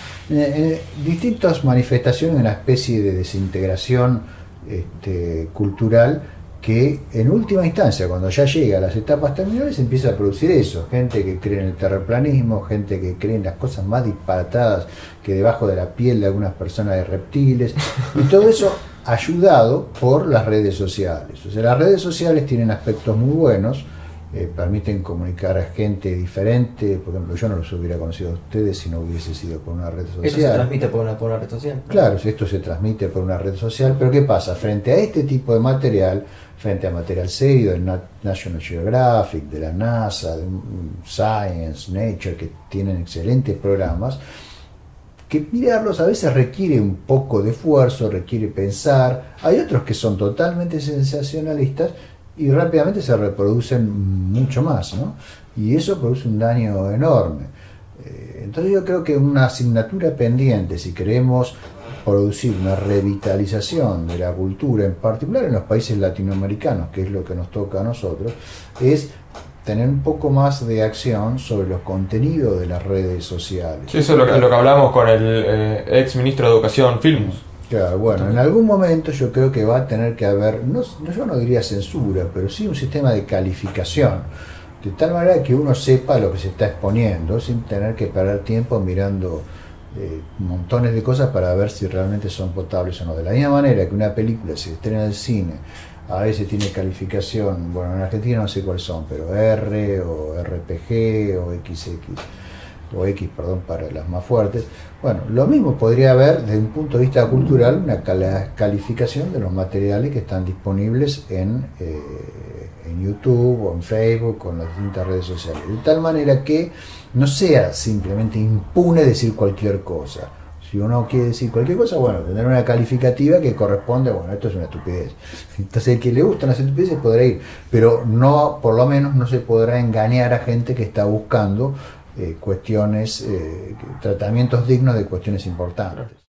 distintas manifestaciones de una especie de desintegración este, cultural que en última instancia, cuando ya llega a las etapas terminales, empieza a producir eso. Gente que cree en el terraplanismo, gente que cree en las cosas más disparatadas que debajo de la piel de algunas personas de reptiles. Y todo eso ayudado por las redes sociales. O sea, las redes sociales tienen aspectos muy buenos, eh, permiten comunicar a gente diferente. Por ejemplo, yo no los hubiera conocido a ustedes si no hubiese sido por una red social. Esto se transmite por una, por una red social. Claro, esto se transmite por una red social, pero ¿qué pasa? Frente a este tipo de material, frente a material serio del National Geographic, de la NASA, de Science, Nature, que tienen excelentes programas, que mirarlos a veces requiere un poco de esfuerzo, requiere pensar. Hay otros que son totalmente sensacionalistas y rápidamente se reproducen mucho más, ¿no? Y eso produce un daño enorme. Eh, entonces yo creo que una asignatura pendiente, si queremos producir una revitalización de la cultura, en particular en los países latinoamericanos, que es lo que nos toca a nosotros, es tener un poco más de acción sobre los contenidos de las redes sociales. Sí, eso es lo que, lo que hablamos con el eh, ex ministro de Educación, Filmus bueno, en algún momento yo creo que va a tener que haber, no, yo no diría censura, pero sí un sistema de calificación, de tal manera que uno sepa lo que se está exponiendo, sin tener que perder tiempo mirando eh, montones de cosas para ver si realmente son potables o no. De la misma manera que una película se estrena en el cine, a veces tiene calificación, bueno, en Argentina no sé cuáles son, pero R o RPG o XX o X, perdón, para las más fuertes. Bueno, lo mismo podría haber desde un punto de vista cultural una calificación de los materiales que están disponibles en, eh, en YouTube o en Facebook o en las distintas redes sociales. De tal manera que no sea simplemente impune decir cualquier cosa. Si uno quiere decir cualquier cosa, bueno, tener una calificativa que corresponde, bueno, esto es una estupidez. Entonces, el que le gustan las estupideces podrá ir, pero no, por lo menos no se podrá engañar a gente que está buscando eh, cuestiones, eh, tratamientos dignos de cuestiones importantes.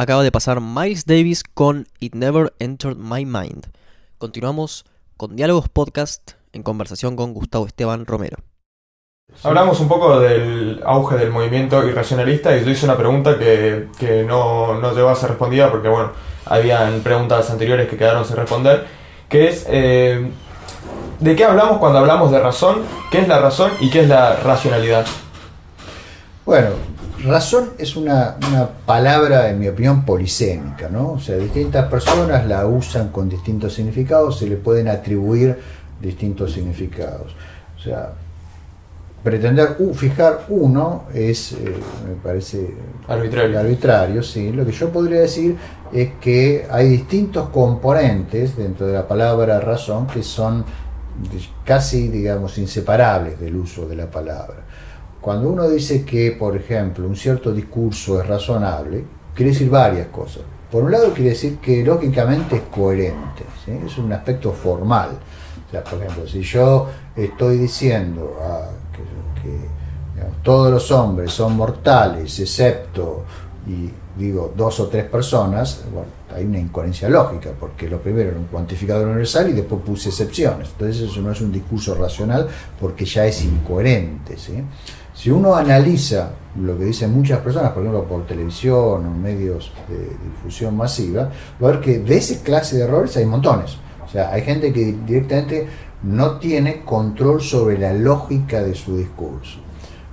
Acaba de pasar Miles Davis con It Never Entered My Mind. Continuamos con Diálogos Podcast en conversación con Gustavo Esteban Romero. Hablamos un poco del auge del movimiento irracionalista y yo hice una pregunta que, que no, no, llegó a ser respondida porque, bueno, habían preguntas anteriores que quedaron sin responder, que es, eh, ¿de qué hablamos cuando hablamos de razón? ¿Qué es la razón y qué es la racionalidad? Bueno, razón es una, una, palabra, en mi opinión, polisémica, ¿no? O sea, distintas personas la usan con distintos significados, se le pueden atribuir distintos significados. O sea, pretender fijar uno es, eh, me parece, arbitrario. arbitrario, sí. Lo que yo podría decir es que hay distintos componentes dentro de la palabra razón que son casi, digamos, inseparables del uso de la palabra. Cuando uno dice que, por ejemplo, un cierto discurso es razonable, quiere decir varias cosas. Por un lado quiere decir que lógicamente es coherente, es un aspecto formal. O sea, por ejemplo, si yo estoy diciendo ah, que, todos los hombres son mortales, excepto, y digo, dos o tres personas, bueno, hay una incoherencia lógica, porque lo primero era un cuantificador universal y después puse excepciones. Entonces eso no es un discurso racional porque ya es incoherente. Si uno analiza lo que dicen muchas personas, por ejemplo por televisión o medios de difusión masiva, va a ver que de esa clase de errores hay montones. O sea, hay gente que directamente no tiene control sobre la lógica de su discurso.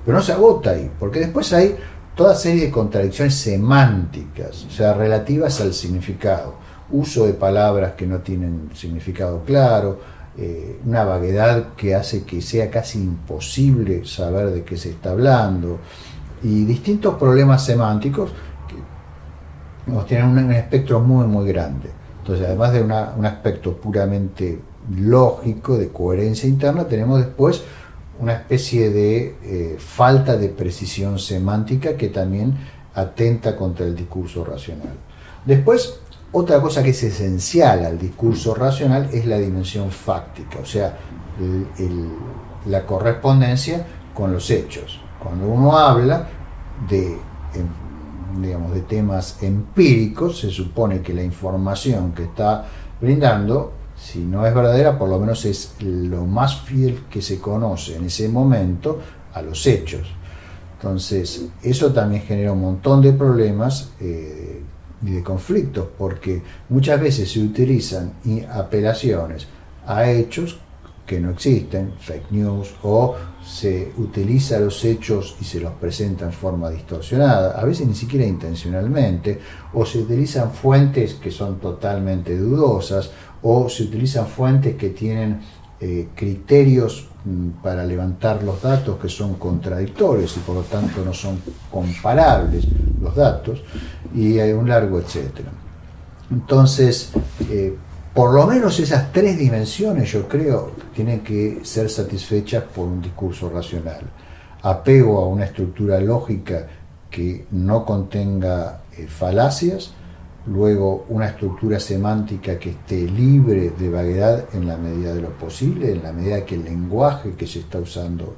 Pero no se agota ahí, porque después hay toda serie de contradicciones semánticas, o sea, relativas al significado. Uso de palabras que no tienen significado claro, eh, una vaguedad que hace que sea casi imposible saber de qué se está hablando, y distintos problemas semánticos que nos tienen un, espectro muy, muy grande. Entonces, además de un aspecto puramente lógico, de coherencia interna, tenemos después una especie de eh, falta de precisión semántica que también atenta contra el discurso racional. Después, otra cosa que es esencial al discurso racional es la dimensión fáctica, o sea, la correspondencia con los hechos. Cuando uno habla de, digamos, de temas empíricos, se supone que la información que está brindando si no es verdadera, por lo menos es lo más fiel que se conoce en ese momento a los hechos. Entonces, eso también genera un montón de problemas eh, y de conflictos, porque muchas veces se utilizan apelaciones a hechos que no existen, fake news, o se utiliza los hechos y se los presenta en forma distorsionada, a veces ni siquiera intencionalmente, o se utilizan fuentes que son totalmente dudosas, o se utilizan fuentes que tienen eh, criterios para levantar los datos que son contradictorios y por lo tanto no son comparables los datos, y hay un largo etcétera. Entonces, eh, por lo menos esas tres dimensiones, yo creo, tienen que ser satisfechas por un discurso racional. Apego a una estructura lógica que no contenga eh, falacias, luego una estructura semántica que esté libre de vaguedad en la medida de lo posible, en la medida que el lenguaje que se está usando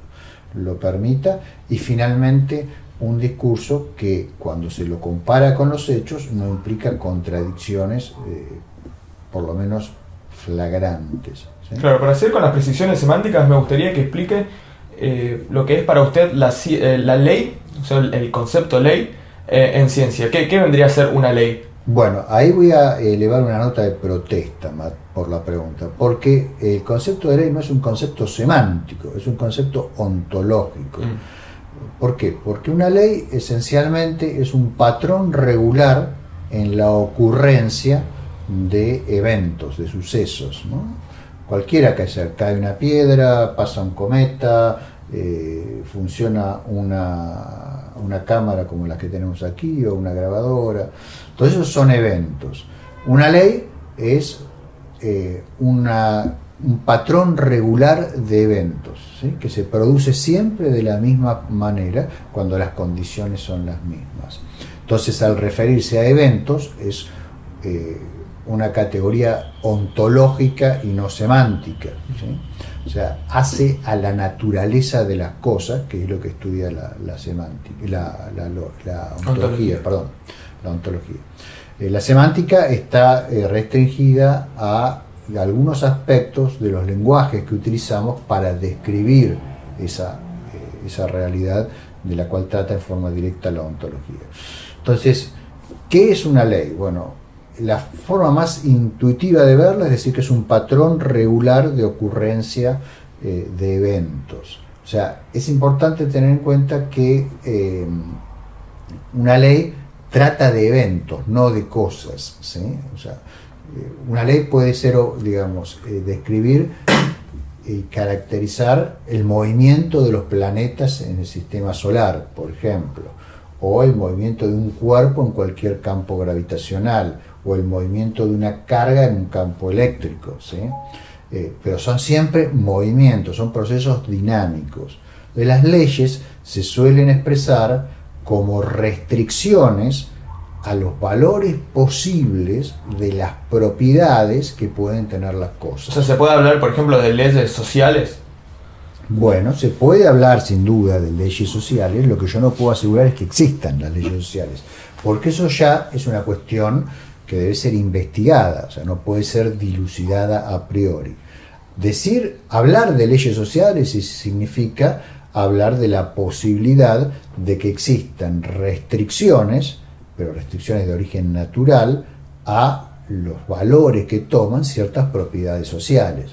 lo permita, y finalmente un discurso que cuando se lo compara con los hechos no implica contradicciones, eh, por lo menos flagrantes. Claro, para hacer con las precisiones semánticas me gustaría que explique eh, lo que es para usted la, eh, la ley, o el, concepto ley eh, en ciencia. ¿Qué, ¿Qué vendría a ser una ley? Bueno, ahí voy a elevar una nota de protesta por la pregunta, porque el concepto de ley no es un concepto semántico, es un concepto ontológico. Mm. ¿Por qué? Porque una ley esencialmente es un patrón regular en la ocurrencia de eventos, de sucesos. ¿no? Cualquiera que sea, cae una piedra, pasa un cometa, eh, funciona una, una cámara como las que tenemos aquí o una grabadora. Todos esos son eventos. Una ley es eh, una, un patrón regular de eventos, que se produce siempre de la misma manera cuando las condiciones son las mismas. Entonces, al referirse a eventos, es eh, una categoría ontológica y no semántica. O sea, hace a la naturaleza de las cosas, que es lo que estudia la, la semántica, la, la, la ontología, ontología, perdón. la ontología. Eh, la semántica está eh, restringida a algunos aspectos de los lenguajes que utilizamos para describir esa, eh, esa realidad de la cual trata en forma directa la ontología. Entonces, ¿qué es una ley? Bueno, la forma más intuitiva de verla es decir que es un patrón regular de ocurrencia de eventos. O sea, es importante tener en cuenta que una ley trata de eventos, no de cosas. ¿sí? O sea, eh, una ley puede ser, digamos, eh, describir y caracterizar el movimiento de los planetas en el sistema solar, por ejemplo, o el movimiento de un cuerpo en cualquier campo gravitacional, o el movimiento de una carga en un campo eléctrico. ¿sí? Eh, pero son siempre movimientos, son procesos dinámicos. De las leyes se suelen expresar como restricciones a los valores posibles de las propiedades que pueden tener las cosas. O sea, ¿se puede hablar, por ejemplo, de leyes sociales? Bueno, se puede hablar sin duda de leyes sociales, lo que yo no puedo asegurar es que existan las leyes sociales, porque eso ya es una cuestión que debe ser investigada, o sea, no puede ser dilucidada a priori. Decir, hablar de leyes sociales significa hablar de la posibilidad de que existan restricciones, pero restricciones de origen natural, a los valores que toman ciertas propiedades sociales.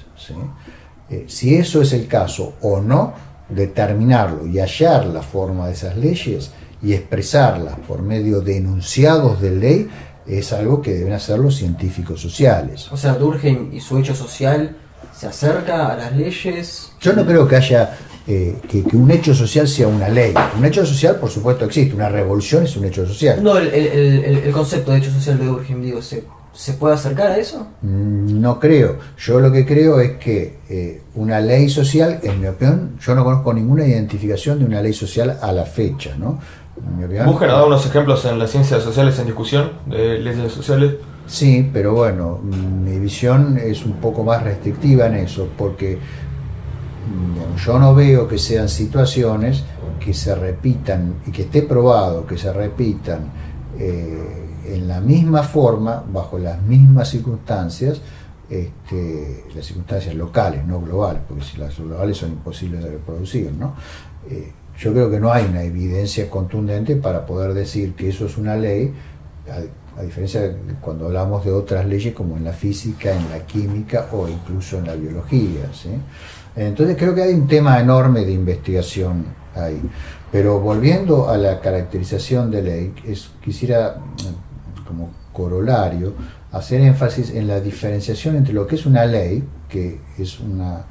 Eh, si eso es el caso o no, determinarlo y hallar la forma de esas leyes y expresarlas por medio de enunciados de ley es algo que deben hacer los científicos sociales. O sea, Durkheim y su hecho social se acerca a las leyes. Yo no creo que haya eh, que, un hecho social sea una ley. Un hecho social, por supuesto, existe. Una revolución es un hecho social. No, el, concepto de hecho social de Durkheim, digo, ¿se, ¿se puede acercar a eso? Mm, no creo. Yo lo que creo es que eh, una ley social, en mi opinión, yo no conozco ninguna identificación de una ley social a la fecha, ¿no? Buscan dado unos ejemplos en las ciencias sociales en discusión de leyes sociales. Sí, pero bueno, mi visión es un poco más restrictiva en eso, porque yo no veo que sean situaciones que se repitan y que esté probado que se repitan eh, en la misma forma, bajo las mismas circunstancias, este, las circunstancias locales, no globales, porque si las globales son imposibles de reproducir. ¿no? Eh, yo creo que no hay una evidencia contundente para poder decir que eso es una ley, a, diferencia de cuando hablamos de otras leyes como en la física, en la química o incluso en la biología. Entonces creo que hay un tema enorme de investigación ahí. Pero volviendo a la caracterización de ley, quisiera mm, como corolario hacer énfasis en la diferenciación entre lo que es una ley, que es una,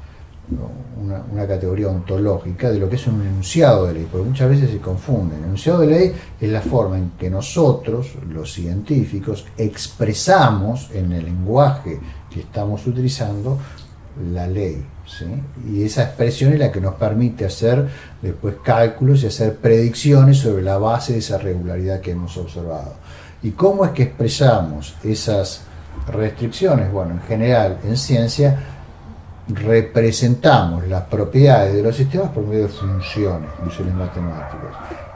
una, categoría ontológica, de lo que es un enunciado de ley, porque muchas veces se confunden. El enunciado de ley es la forma en que nosotros, los científicos, expresamos en el lenguaje que estamos utilizando la ley. Y esa expresión es la que nos permite hacer después cálculos y hacer predicciones sobre la base de esa regularidad que hemos observado. ¿Y cómo es que expresamos esas restricciones? Bueno, en general, en ciencia, representamos las propiedades de los sistemas por medio de funciones, funciones matemáticas.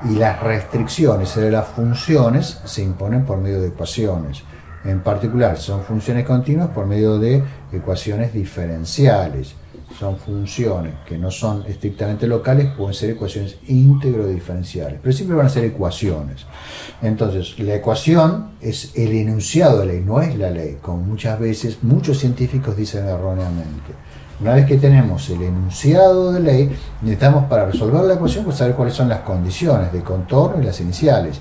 Y las restricciones de las funciones se imponen por medio de ecuaciones. En particular, son funciones continuas por medio de ecuaciones diferenciales son funciones que no son estrictamente locales, pueden ser ecuaciones íntegro diferenciales, pero siempre van a ser ecuaciones. Entonces, la ecuación es el enunciado de ley, no es la ley, como muchas veces muchos científicos dicen erróneamente. Una vez que tenemos el enunciado de ley, necesitamos para resolver la ecuación pues saber cuáles son las condiciones de contorno y las iniciales.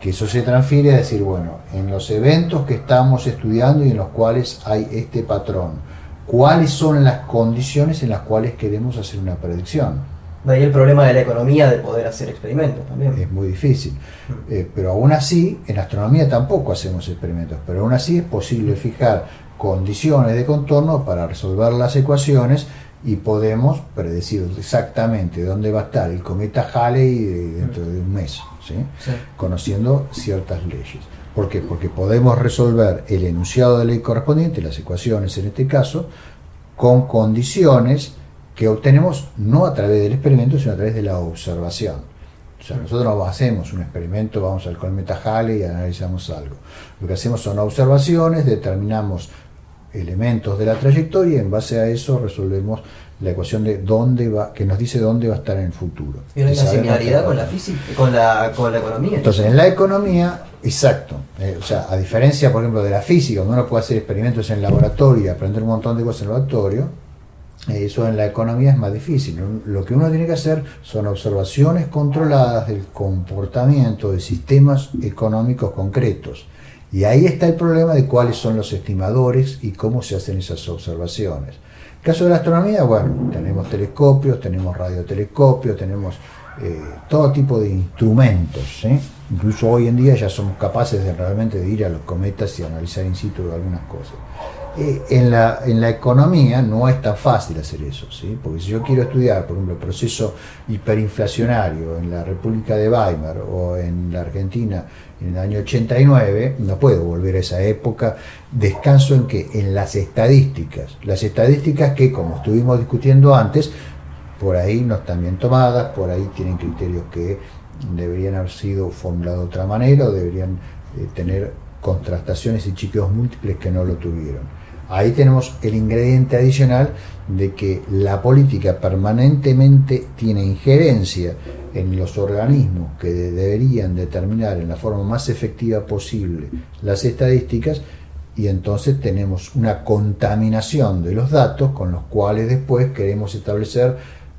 Que eso se transfiere a decir, bueno, en los eventos que estamos estudiando y en los cuales hay este patrón, cuáles son las condiciones en las cuales queremos hacer una predicción. De ahí el problema de la economía de poder hacer experimentos también. Es muy difícil. Mm. Eh, pero aún así, en astronomía tampoco hacemos experimentos, pero aún así es posible fijar condiciones de contorno para resolver las ecuaciones y podemos predecir exactamente dónde va a estar el cometa Halley dentro de un mes, conociendo ciertas leyes. ¿Por qué? Porque podemos resolver el enunciado de ley correspondiente, las ecuaciones en este caso, con condiciones que obtenemos no a través del experimento, sino a través de la observación. O sea, nosotros no hacemos un experimento, vamos al cometa Halley y analizamos algo. Lo que hacemos son observaciones, determinamos elementos de la trayectoria y en base a eso resolvemos la ecuación de dónde va, que nos dice dónde va a estar en el futuro. ¿Y una similaridad con la física, con la, con la economía? Entonces, en la economía, exacto. Eh, o sea, a diferencia, por ejemplo, de la física, donde uno puede hacer experimentos en el laboratorio y aprender un montón de cosas en el laboratorio, eh, eso en la economía es más difícil. Lo que uno tiene que hacer son observaciones controladas del comportamiento de sistemas económicos concretos. Y ahí está el problema de cuáles son los estimadores y cómo se hacen esas observaciones. Caso de la astronomía, bueno, tenemos telescopios, tenemos radiotelescopios, tenemos eh, todo tipo de instrumentos. ¿eh? Incluso hoy en día ya somos capaces de realmente de ir a los cometas y analizar in situ algunas cosas. Eh, en, la, en la economía no es tan fácil hacer eso, ¿sí? porque si yo quiero estudiar, por ejemplo, el proceso hiperinflacionario en la República de Weimar o en la Argentina en el año 89, no puedo volver a esa época, descanso en que en las estadísticas, las estadísticas que, como estuvimos discutiendo antes, por ahí no están bien tomadas, por ahí tienen criterios que deberían haber sido formulados de otra manera o deberían eh, tener contrastaciones y chequeos múltiples que no lo tuvieron. Ahí tenemos el ingrediente adicional de que la política permanentemente tiene injerencia en los organismos que deberían determinar en la forma más efectiva posible las estadísticas y entonces tenemos una contaminación de los datos con los cuales después queremos establecer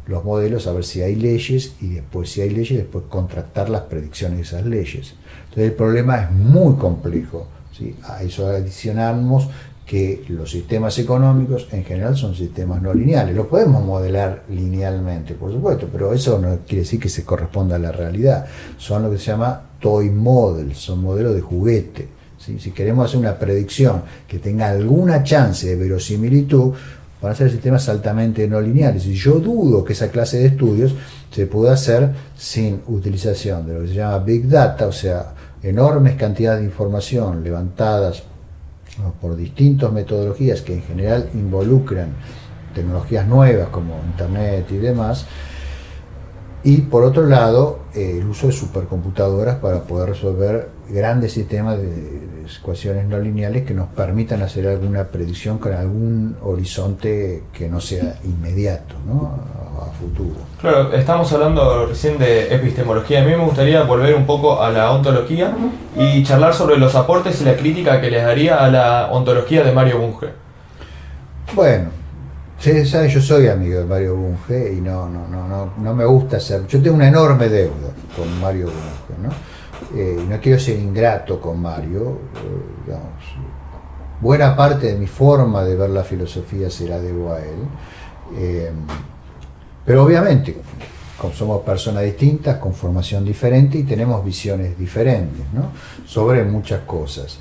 los modelos a ver si hay leyes y después si hay leyes después contractar las predicciones de esas leyes. Entonces el problema es muy complejo. ¿sí? A eso adicionamos que los sistemas económicos en general son sistemas no lineales. Lo podemos modelar linealmente, por supuesto, pero eso no quiere decir que se corresponda a la realidad. Son lo que se llama toy models, son modelos de juguete. Si queremos hacer una predicción que tenga alguna chance de verosimilitud, van a ser sistemas altamente no lineales. Y yo dudo que esa clase de estudios se pueda hacer sin utilización de lo que se llama Big Data, o sea, enormes cantidades de información levantadas por distintas metodologías que en general involucran tecnologías nuevas como Internet y demás, y por otro lado eh, el uso de supercomputadoras para poder resolver grandes sistemas de, ecuaciones no lineales que nos permitan hacer alguna predicción con algún horizonte que no sea inmediato, ¿no? A, futuro. Claro, estamos hablando recién de epistemología. A mí me gustaría volver un poco a la ontología y charlar sobre los aportes y la crítica que les daría a la ontología de Mario Bunge. Bueno, yo soy amigo de Mario Bunge y no, no, no, no, no me gusta ser. Yo tengo una enorme deuda con Mario Bunge, ¿no? Eh, no quiero ser ingrato con Mario, eh, buena parte de mi forma de ver la filosofía se la debo a él, eh, pero obviamente somos personas distintas, con formación diferente y tenemos visiones diferentes sobre muchas cosas.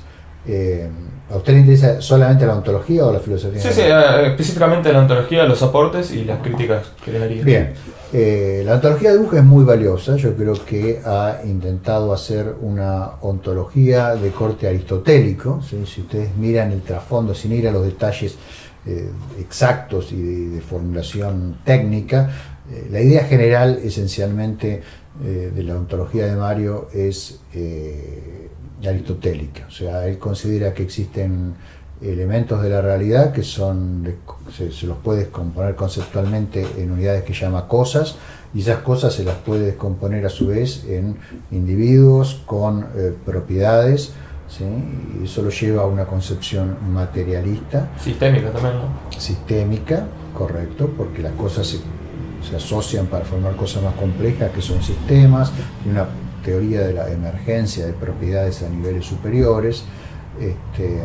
¿A usted le interesa solamente la ontología o la filosofía? Sí, sí, eh, específicamente la ontología, los aportes y las críticas que le daría. Bien, eh, la ontología de Buja es muy valiosa, yo creo que ha intentado hacer una ontología de corte aristotélico, si ustedes miran el trasfondo sin ir a los detalles eh, exactos y de, formulación técnica, la idea general esencialmente de la ontología de Mario es aristotélica. O sea, él considera que existen elementos de la realidad que son se, los puede descomponer conceptualmente en unidades que llama cosas y esas cosas se las puede descomponer a su vez en individuos con eh, propiedades ¿sí? y eso lo lleva a una concepción materialista sistémica también ¿no? sistémica correcto porque las cosas se, se asocian para formar cosas más complejas que son sistemas y una teoría de la emergencia de propiedades a niveles superiores. Este,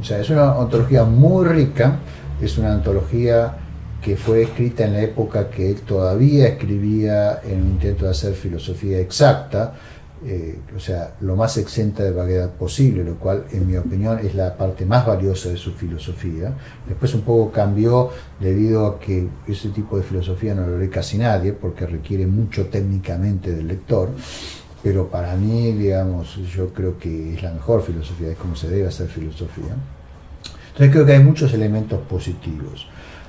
o sea, es una ontología muy rica, es una antología que fue escrita en la época que él todavía escribía en un intento de hacer filosofía exacta, eh, o sea, lo más exenta de vaguedad posible, lo cual, en mi opinión, es la parte más valiosa de su filosofía. Después un poco cambió debido a que ese tipo de filosofía no lo lee casi nadie, porque requiere mucho técnicamente del lector. Pero para mí, digamos, yo creo que es la mejor filosofía, es como se debe hacer filosofía. Entonces creo que hay muchos elementos positivos.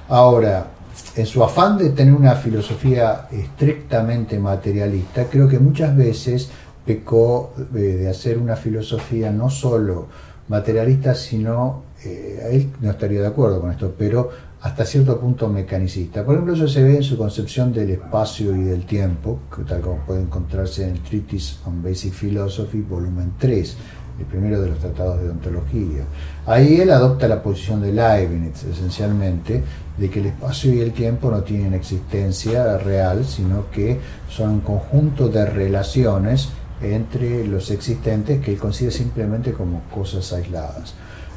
Ahora, en su afán de tener una filosofía estrictamente materialista, creo que muchas veces pecó eh, de hacer una filosofía no solo materialista, sino, eh, él no estaría de acuerdo con esto, pero hasta cierto punto mecanicista. Por ejemplo, eso se ve en su concepción del espacio y del tiempo, que tal como puede encontrarse en el Treatise on Basic Philosophy, volumen 3, el primero de los tratados de ontología. Ahí él adopta la posición de Leibniz, esencialmente, de que el espacio y el tiempo no tienen existencia real, sino que son un conjunto de relaciones entre los existentes que él considera simplemente como cosas aisladas.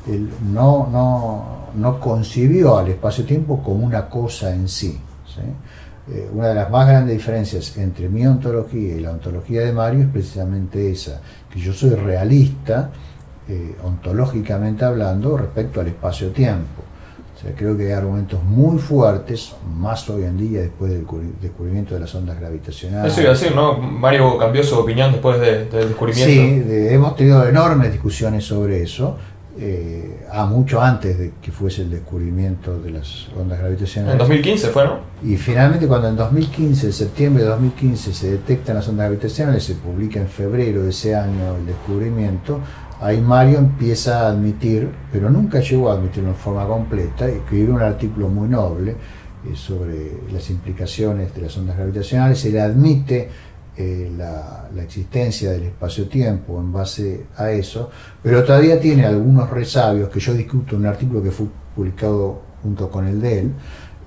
Él no, no, no concibió al espacio-tiempo como una cosa en sí. Eh, una de las más grandes diferencias entre mi ontología y la ontología de Mario es precisamente esa, que yo soy realista, eh, ontológicamente hablando, respecto al espacio-tiempo. O sea, creo que hay argumentos muy fuertes, más hoy en día después del descubrimiento de las ondas gravitacionales. Eso iba a decir, ¿no? Mario cambió su opinión después del descubrimiento. Sí, hemos tenido enormes discusiones sobre eso eh, a mucho antes de que fuese el descubrimiento de las ondas gravitacionales. En 2015 fue, ¿no? Y finalmente cuando en 2015, en septiembre de 2015, se detectan las ondas gravitacionales, se publica en febrero de ese año el descubrimiento, ahí Mario empieza a admitir, pero nunca llegó a admitirlo en forma completa, escribió un artículo muy noble eh, sobre las implicaciones de las ondas gravitacionales, él admite eh, la, existencia del espacio-tiempo en base a eso, pero todavía tiene algunos resabios que yo discuto en un artículo que fue publicado junto con el de él,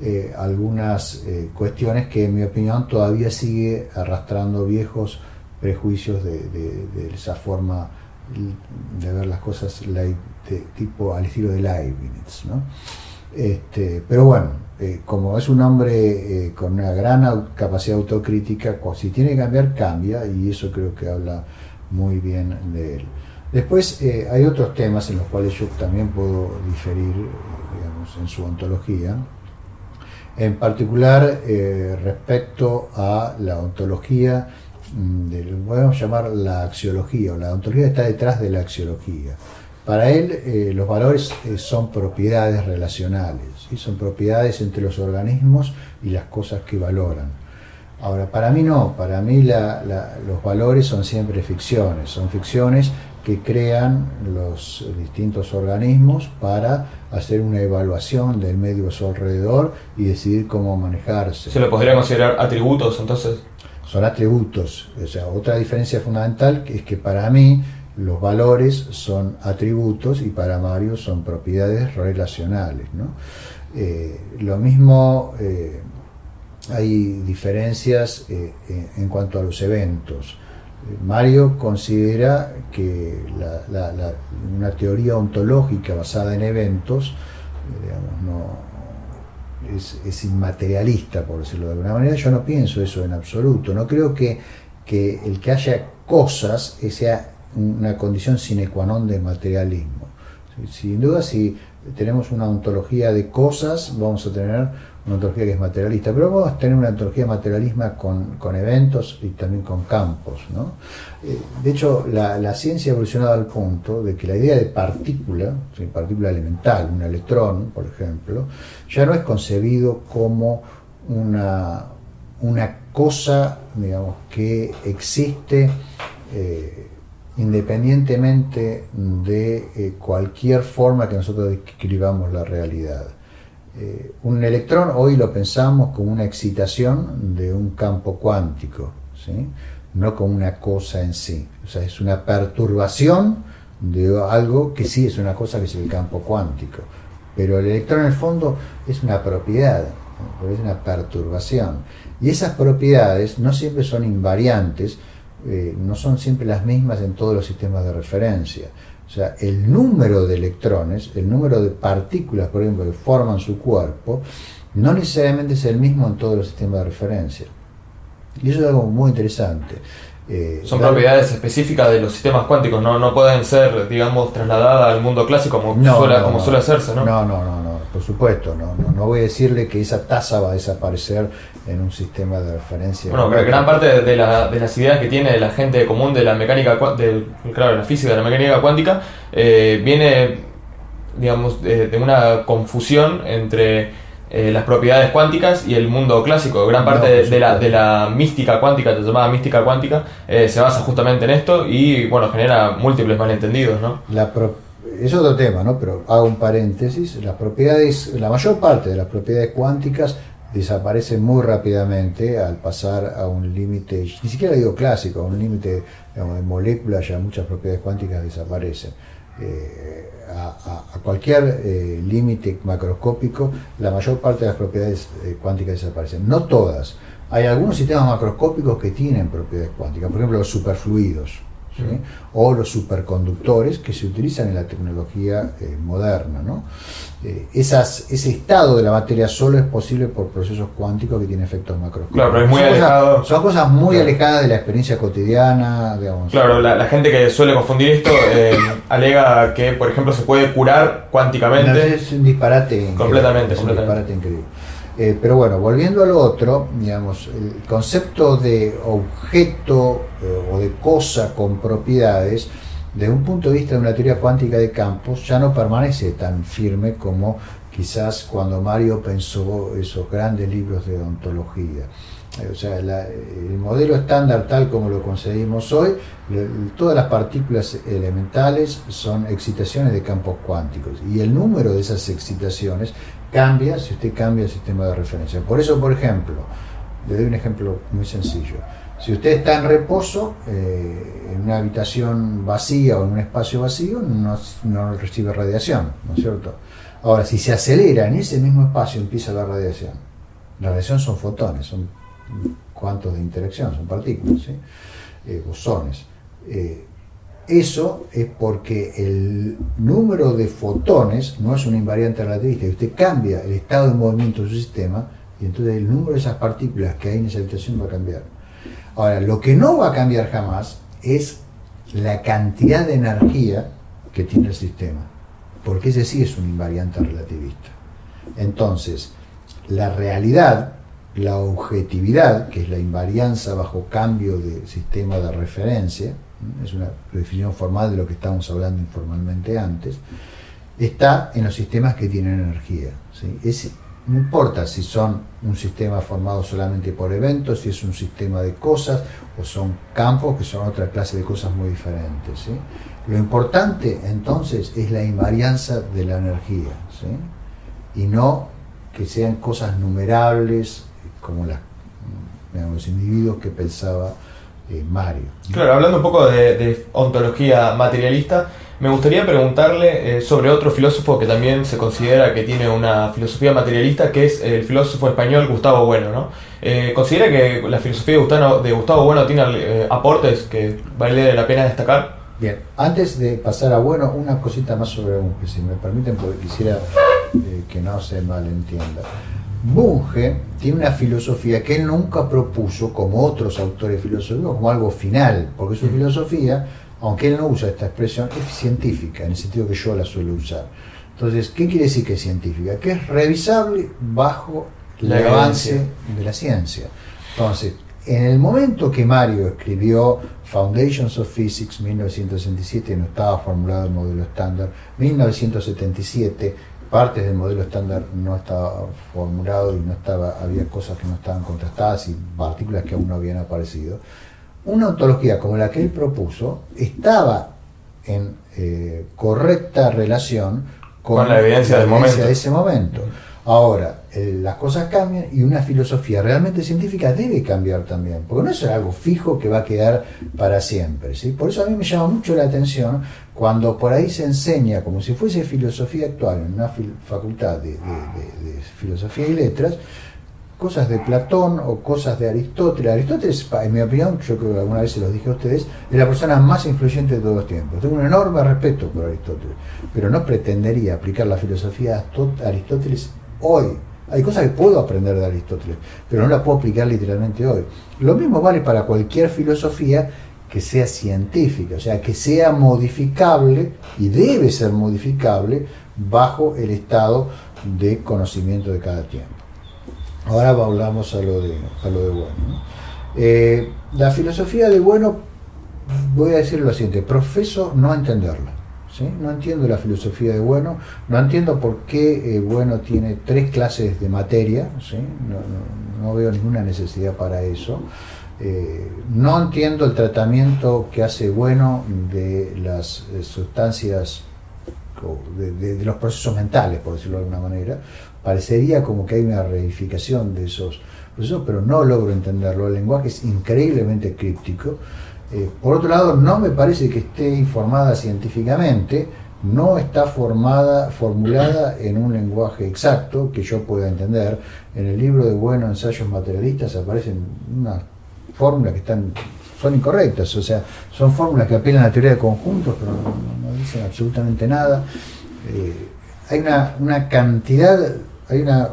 eh, algunas cuestiones que en mi opinión todavía sigue arrastrando viejos prejuicios de, esa forma de ver las cosas tipo al estilo de Leibniz. ¿no? Este, pero bueno, eh, como es un hombre eh, con una gran capacidad autocrítica, si tiene que cambiar, cambia, y eso creo que habla muy bien de él. Después eh, hay otros temas en los cuales yo también puedo diferir, digamos, en su ontología. En particular, respecto a la ontología, mm, de, podemos llamar la axiología, o la ontología está detrás de la axiología. Para él, eh, los valores eh, son propiedades relacionales, y son propiedades entre los organismos y las cosas que valoran. Ahora, para mí no, para mí los valores son siempre ficciones, son ficciones que crean los distintos organismos para hacer una evaluación del medio a su alrededor y decidir cómo manejarse. ¿Se lo podría considerar atributos entonces? Son atributos. O sea, otra diferencia fundamental es que para mí los valores son atributos y para Mario son propiedades relacionales. Eh, lo mismo, eh, hay diferencias eh, en cuanto a los eventos. Mario considera que una teoría ontológica basada en eventos no, es, inmaterialista, por decirlo de alguna manera. Yo no pienso eso en absoluto. No creo que, que el que haya cosas sea una condición sine qua non de materialismo. Sin duda, si tenemos una ontología de cosas, vamos a tener una ontología que es materialista, pero vamos a tener una ontología materialismo con, con eventos y también con campos. ¿no? Eh, de hecho, la, ciencia ha evolucionado al punto de que la idea de partícula, partícula elemental, un electrón, por ejemplo, ya no es concebido como una, una cosa digamos, que existe eh, independientemente de eh, cualquier forma que nosotros describamos la realidad. Eh, un electrón hoy lo pensamos como una excitación de un campo cuántico, ¿sí? no como una cosa en sí. O sea, es una perturbación de algo que sí es una cosa que es el campo cuántico. Pero el electrón en el fondo es una propiedad, es una perturbación. Y esas propiedades no siempre son invariantes, eh, no son siempre las mismas en todos los sistemas de referencia. O sea, el número de electrones, el número de partículas, por ejemplo, que forman su cuerpo, no necesariamente es el mismo en todos los sistemas de referencia. Y eso es algo muy interesante. Eh, son propiedades específicas de los sistemas cuánticos, no, no pueden ser, digamos, trasladadas al mundo clásico como, suele, como suele hacerse, ¿no? No, no, no, no, por supuesto, no, no, no voy a decirle que esa tasa va a desaparecer en un sistema de referencia. Bueno, gran parte de, la, de, las ideas que tiene la gente común de la mecánica, de, claro, la física de la mecánica cuántica, eh, viene, digamos, de, una confusión entre eh, las propiedades cuánticas y el mundo clásico. Gran parte No, de, de la, de la mística cuántica, llamada mística cuántica, eh, se basa justamente en esto y bueno, genera múltiples malentendidos, ¿no? La es otro tema, ¿no? Pero hago un paréntesis. Las propiedades, la mayor parte de las propiedades cuánticas desaparecen muy rápidamente al pasar a un límite, ni siquiera digo clásico, a un límite de moléculas, ya muchas propiedades cuánticas desaparecen. Eh, a cualquier eh, límite macroscópico, la mayor parte de las propiedades eh, cuánticas desaparecen. No todas. Hay algunos sistemas macroscópicos que tienen propiedades cuánticas, por ejemplo los superfluidos. ¿Sí? o los superconductores que se utilizan en la tecnología eh, moderna. ¿no? Eh, esas, ese estado de la materia solo es posible por procesos cuánticos que tienen efectos macroscópicos. Claro, pero es muy son, alejado. cosas, son cosas muy Claro. alejadas de la experiencia cotidiana. Digamos. Claro, la, la gente que suele confundir esto eh, alega que, por ejemplo, se puede curar No, cuánticamente. es un disparate increíble, Completamente, es un disparate increíble. Eh, pero bueno, volviendo a lo otro, digamos, el concepto de objeto eh, de cosa con propiedades, desde un punto de vista de una teoría cuántica de campos, ya no permanece tan firme como quizás cuando Mario pensó esos grandes libros de ontología. Eh, O sea, el modelo estándar tal como lo conseguimos hoy, todas las partículas elementales son excitaciones de campos cuánticos y el número de esas excitaciones cambia si usted cambia el sistema de referencia. Por eso, por ejemplo, le doy un ejemplo muy sencillo. Si usted está en reposo, eh, en una habitación vacía o en un espacio vacío, no, no recibe radiación, ¿no es cierto? Ahora, si se acelera en ese mismo espacio, empieza la radiación. La radiación son fotones, son cuantos de interacción, son partículas, ¿sí? Eh, bosones. Eh, eso es porque el número de fotones no es una invariante relativista y usted cambia el estado de movimiento de su sistema y entonces el número de esas partículas que hay en esa habitación va a cambiar. Ahora, lo que no va a cambiar jamás es la cantidad de energía que tiene el sistema, porque ese sí es un invariante relativista. Entonces, la realidad, la objetividad, que es la invarianza bajo cambio de sistema de referencia, es una definición formal de lo que estábamos hablando informalmente antes, está en los sistemas que tienen energía. ¿sí? Es- no importa si son un sistema formado solamente por eventos, si es un sistema de cosas o son campos que son otra clase de cosas muy diferentes. Lo importante entonces es la invarianza de la energía y no que sean cosas numerables como las, los individuos que pensaba eh, Mario. Claro, hablando un poco de ontología materialista, me gustaría preguntarle eh, sobre otro filósofo que también se considera que tiene una filosofía materialista, que es el filósofo español Gustavo Bueno. ¿no? Eh, ¿Considera que la filosofía de Gustavo, de Gustavo Bueno tiene eh, aportes que vale la pena destacar? Bien, antes de pasar a bueno, una cosita más sobre Bunge, si me permiten, porque quisiera eh, que no se malentienda. Bunge tiene una filosofía que él nunca propuso, como otros autores filosóficos, como algo final, porque su filosofía, aunque él no usa esta expresión, es científica, en el sentido que yo la suelo usar. Entonces, ¿qué quiere decir que es científica? Que es revisable bajo el La avance evidencia. de la ciencia. Entonces, en el momento que Mario escribió Foundations of Physics 1967, no estaba formulado el modelo estándar, 1977, partes del modelo estándar no estaba formulado y no estaba, había cosas que no estaban contrastadas y partículas que aún no habían aparecido. Una ontología como la que él propuso estaba en eh, correcta relación con, Con la evidencia del momento. de ese momento. Ahora, las cosas cambian y una filosofía realmente científica debe cambiar también, porque no es algo fijo que va a quedar para siempre. ¿sí? Por eso a mí me llama mucho la atención cuando por ahí se enseña como si fuese filosofía actual en una facultad de, de- de- de filosofía y letras, cosas de Platón o cosas de Aristóteles. Aristóteles, en mi opinión, yo creo que alguna vez se los dije a ustedes, es la persona más influyente de todos los tiempos. Tengo un enorme respeto por Aristóteles, pero no pretendería aplicar la filosofía a Aristóteles hoy. Hay cosas que puedo aprender de Aristóteles, pero no las puedo aplicar literalmente hoy. Lo mismo vale para cualquier filosofía que sea científica, o sea, que sea modificable y debe ser modificable bajo el estado de conocimiento de cada tiempo. Ahora hablamos a lo de, a lo de bueno. ¿no? Eh, la filosofía de bueno, voy a decir lo siguiente, profeso no entenderla. No entiendo la filosofía de Bueno, no entiendo por qué eh, Bueno tiene tres clases de materia, no, veo ninguna necesidad para eso. Eh, no entiendo el tratamiento que hace Bueno de las sustancias, de, los procesos mentales, por decirlo de alguna manera. Parecería como que hay una reificación de esos procesos, pero no logro entenderlo. El lenguaje es increíblemente críptico. Eh, por otro lado, no me parece que esté informada científicamente, no está formada, formulada en un lenguaje exacto que yo pueda entender. En el libro de Buenos Ensayos Materialistas aparecen unas fórmulas que están, son incorrectas, o sea, son fórmulas que apelan a la teoría de conjuntos, pero no, dicen absolutamente nada. Eh, hay una, cantidad, hay una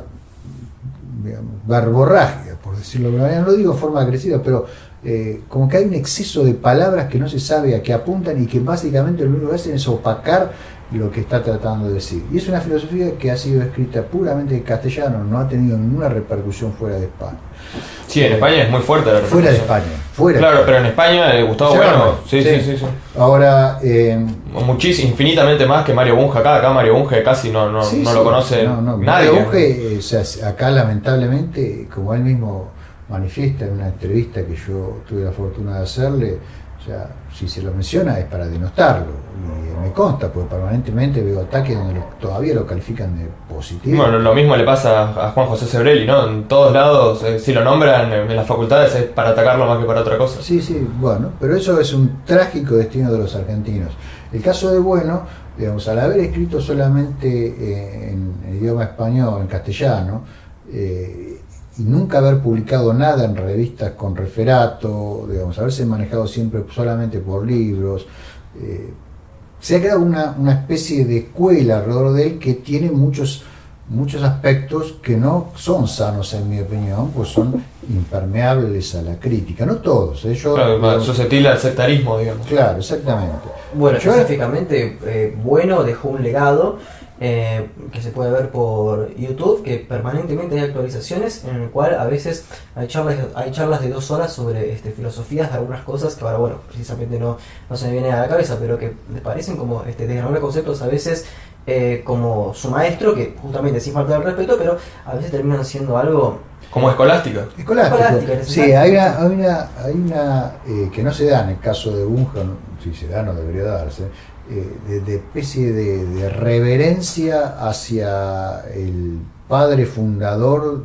barborragia, por decirlo de alguna manera, no lo digo de forma agresiva, pero eh, como que hay un exceso de palabras que no se sabe a qué apuntan y que básicamente lo único que hacen es opacar lo que está tratando de decir. Y es una filosofía que ha sido escrita puramente en castellano, no ha tenido ninguna repercusión fuera de España. Sí, en España es muy fuerte la Fuera de España. Fuera claro, pero en España eh, Gustavo Bueno, sí, sí, sí, sí, Ahora, eh, muchísimo, infinitamente más que Mario Bunge acá. Acá Mario Bunge casi no, no, no lo conoce nadie. Mario Bunge, acá lamentablemente, como él mismo manifiesta en una entrevista que yo tuve la fortuna de hacerle, o sea, si se lo menciona es para denostarlo. Y me consta, porque permanentemente veo ataques donde todavía lo califican de positivo. Bueno, lo mismo le pasa a Juan José Sebrelli, ¿no? En todos lados, eh, si lo nombran en las facultades es para atacarlo más que para otra cosa. Sí, sí, bueno, pero eso es un trágico destino de los argentinos. El caso de Bueno, digamos, al haber escrito solamente eh, en, idioma español, en castellano, eh, y nunca haber publicado nada en revistas con referato, digamos, haberse manejado siempre solamente por libros, eh, se ha creado una, una, especie de escuela alrededor de él que tiene muchos, muchos aspectos que no son sanos en mi opinión, pues son impermeables a la crítica, no todos. ¿eh? Yo, claro, susceptible al sectarismo, digamos. Claro, exactamente. Bueno, específicamente, eh, Bueno dejó un legado eh, que se puede ver por YouTube, que permanentemente hay actualizaciones en el cual a veces hay charlas, hay charlas de dos horas sobre este, filosofías de algunas cosas que ahora, bueno, precisamente no, no se me viene a la cabeza, pero que me parecen como este, desgranar conceptos a veces eh, como su maestro, que justamente sin falta de respeto, pero a veces terminan siendo algo... Como escolástica. Escolástica. Sí, hay una, hay una, hay una eh, que no se da en el caso de Bunge, si se da no debería darse, eh, de, especie de, reverencia hacia el padre fundador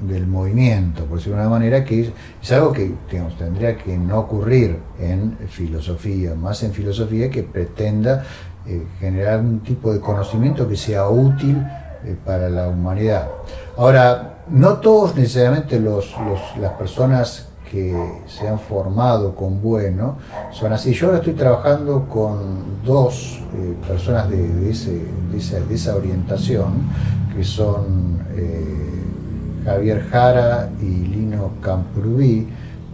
del movimiento, por decirlo de una manera, que es, algo que tendría que no ocurrir en filosofía, más en filosofía que pretenda eh, generar un tipo de conocimiento que sea útil eh, para la humanidad. Ahora, no todos necesariamente los, las personas que se han formado con Bueno son así. Yo ahora estoy trabajando con dos eh, personas de, esa, orientación, que son eh, Javier Jara y Lino Camprubí.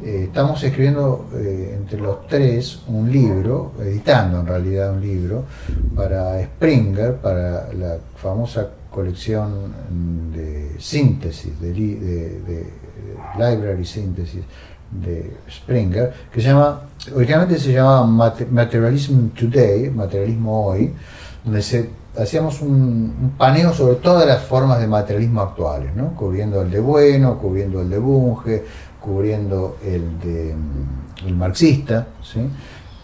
Eh, estamos escribiendo entre los tres un libro, editando en realidad un libro, para Springer, para la famosa colección de síntesis, de, de Library Synthesis de Springer, que se llama, originalmente se llamaba Materialism Today, Materialismo Hoy, donde hacíamos un, paneo sobre todas las formas de materialismo actuales, ¿no? cubriendo el de Bueno, cubriendo el de Bunge, cubriendo el de el marxista, ¿sí?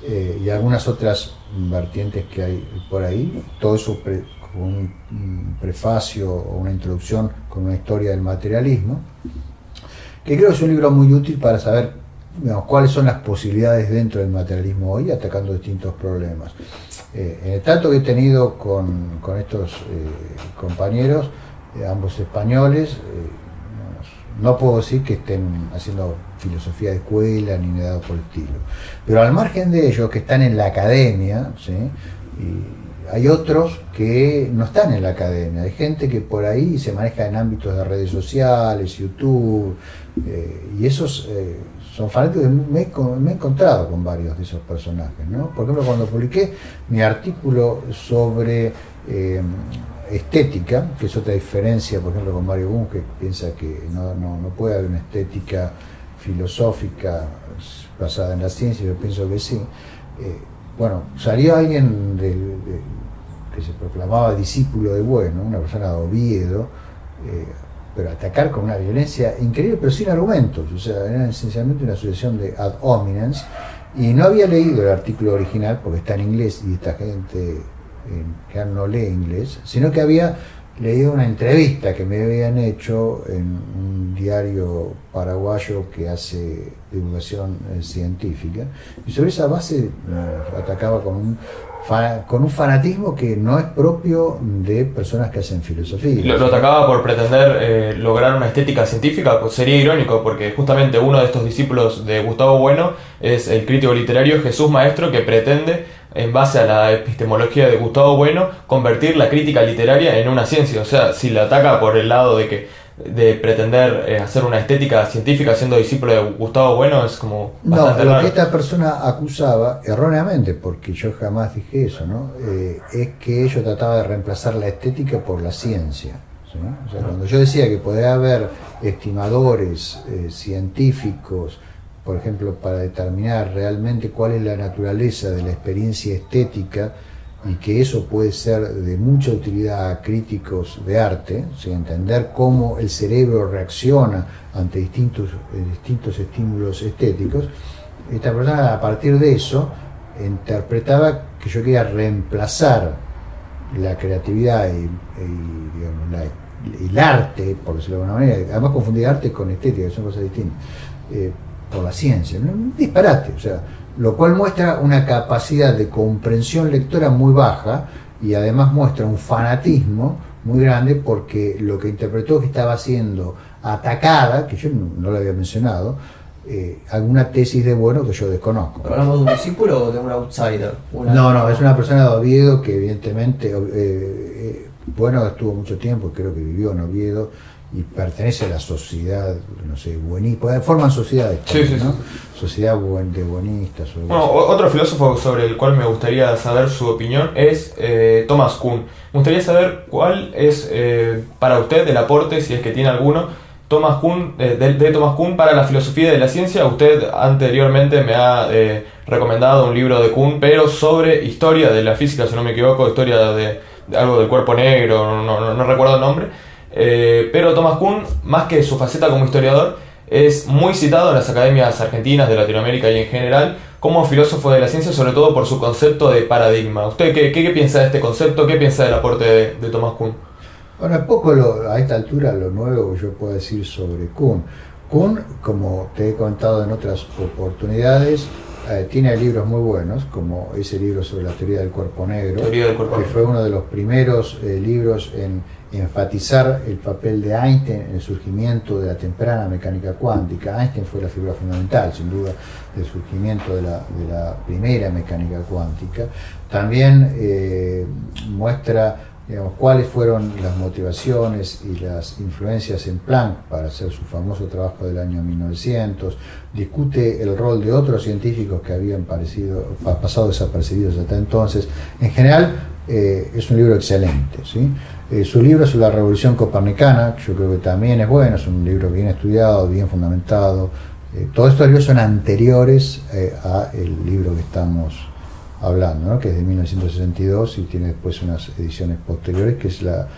Eh, y algunas otras vertientes que hay por ahí, todo eso con un prefacio o una introducción con una historia del materialismo que creo que es un libro muy útil para saber cuáles son las posibilidades dentro del materialismo hoy atacando distintos problemas. Eh, en el trato que he tenido con, estos eh, compañeros, eh, ambos españoles, no puedo decir que estén haciendo filosofía de escuela ni nada por el estilo. Pero al margen de ellos, que están en la academia, hay otros que no están en la academia. Hay gente que por ahí se maneja en ámbitos de redes sociales, YouTube, eh, y esos eh, son fanáticos, me, he encontrado con varios de esos personajes. ¿no? Por ejemplo, cuando publiqué mi artículo sobre eh, estética, que es otra diferencia, por ejemplo, con Mario Bunge, que piensa que no, no, puede haber una estética filosófica basada en la ciencia, yo pienso que sí. bueno, salió alguien que se proclamaba discípulo de Bueno, una persona de Oviedo, pero atacar con una violencia increíble, pero sin argumentos, o sea, era esencialmente una asociación de ad hominem, y no había leído el artículo original porque está en inglés y esta gente que no lee inglés, sino que había leído una entrevista que me habían hecho en un diario paraguayo que hace divulgación eh, científica. Y sobre esa base atacaba con un con un fanatismo que no es propio de personas que hacen filosofía. Lo, atacaba por pretender eh, lograr una estética científica, pues sería irónico porque justamente uno de estos discípulos de Gustavo Bueno es el crítico literario Jesús Maestro que pretende en base a la epistemología de Gustavo Bueno, convertir la crítica literaria en una ciencia. O sea, si la ataca por el lado de que de pretender eh, hacer una estética científica siendo discípulo de Gustavo Bueno es como no lo que esta persona acusaba erróneamente porque yo jamás dije eso no eh, es que ellos trataba de reemplazar la estética por la ciencia o sea, cuando yo decía que podía haber estimadores eh, científicos por ejemplo, para determinar realmente cuál es la naturaleza de la experiencia estética y que eso puede ser de mucha utilidad a críticos de arte, entender cómo el cerebro reacciona ante distintos, eh, distintos estímulos estéticos, esta persona a partir de eso interpretaba que yo quería reemplazar la creatividad y, el arte, por decirlo de alguna manera, además confundir arte con estética, son cosas distintas. Eh, por la ciencia. Un disparate, o sea, lo cual muestra una capacidad de comprensión lectora muy baja y además muestra un fanatismo muy grande porque lo que interpretó que estaba siendo atacada, que yo no, lo había mencionado, eh, alguna tesis de bueno que yo desconozco. ¿Hablamos de un discípulo o de un outsider? No, no, es una persona de Oviedo que evidentemente, eh, eh, bueno, estuvo mucho tiempo, creo que vivió en Oviedo, y pertenece a la sociedad, no sé, buenista, forman sociedades, ¿no? Sociedad de buenistas. Bueno, otro filósofo sobre el cual me gustaría saber su opinión es eh, Thomas Kuhn. Me gustaría saber cuál es eh, para usted el aporte, si es que tiene alguno, Thomas Kuhn, eh, de, Thomas Kuhn para la filosofía de la ciencia. Usted anteriormente me ha recomendado un libro de Kuhn, pero sobre historia de la física, si no me equivoco, historia de, algo del cuerpo negro, no recuerdo el nombre. Eh, pero Thomas Kuhn, más que su faceta como historiador, es muy citado en las academias argentinas de Latinoamérica y en general como filósofo de la ciencia, sobre todo por su concepto de paradigma. ¿Usted qué, qué, piensa de este concepto? ¿Qué piensa del aporte de, Thomas Kuhn? Bueno, es poco a esta altura lo nuevo yo puedo decir sobre Kuhn. Kuhn, como te he contado en otras oportunidades, eh, tiene libros muy buenos, como ese libro sobre la teoría del cuerpo negro, que fue uno de los primeros eh, libros en enfatizar el papel de Einstein en el surgimiento de la temprana mecánica cuántica. Einstein fue la figura fundamental, sin duda, del surgimiento de la, primera mecánica cuántica. También eh, muestra cuáles fueron las motivaciones y las influencias en Planck para hacer su famoso trabajo del año 1900, discute el rol de otros científicos que habían pasado desapercibidos hasta entonces. En general, eh, es un libro excelente. ¿sí? Eh, su libro sobre la revolución copernicana, yo creo que también es bueno, es un libro bien estudiado, bien fundamentado. Eh, todos estos libros son anteriores a el libro que estamos hablando, que es de 1962 y tiene después unas ediciones posteriores, que es la,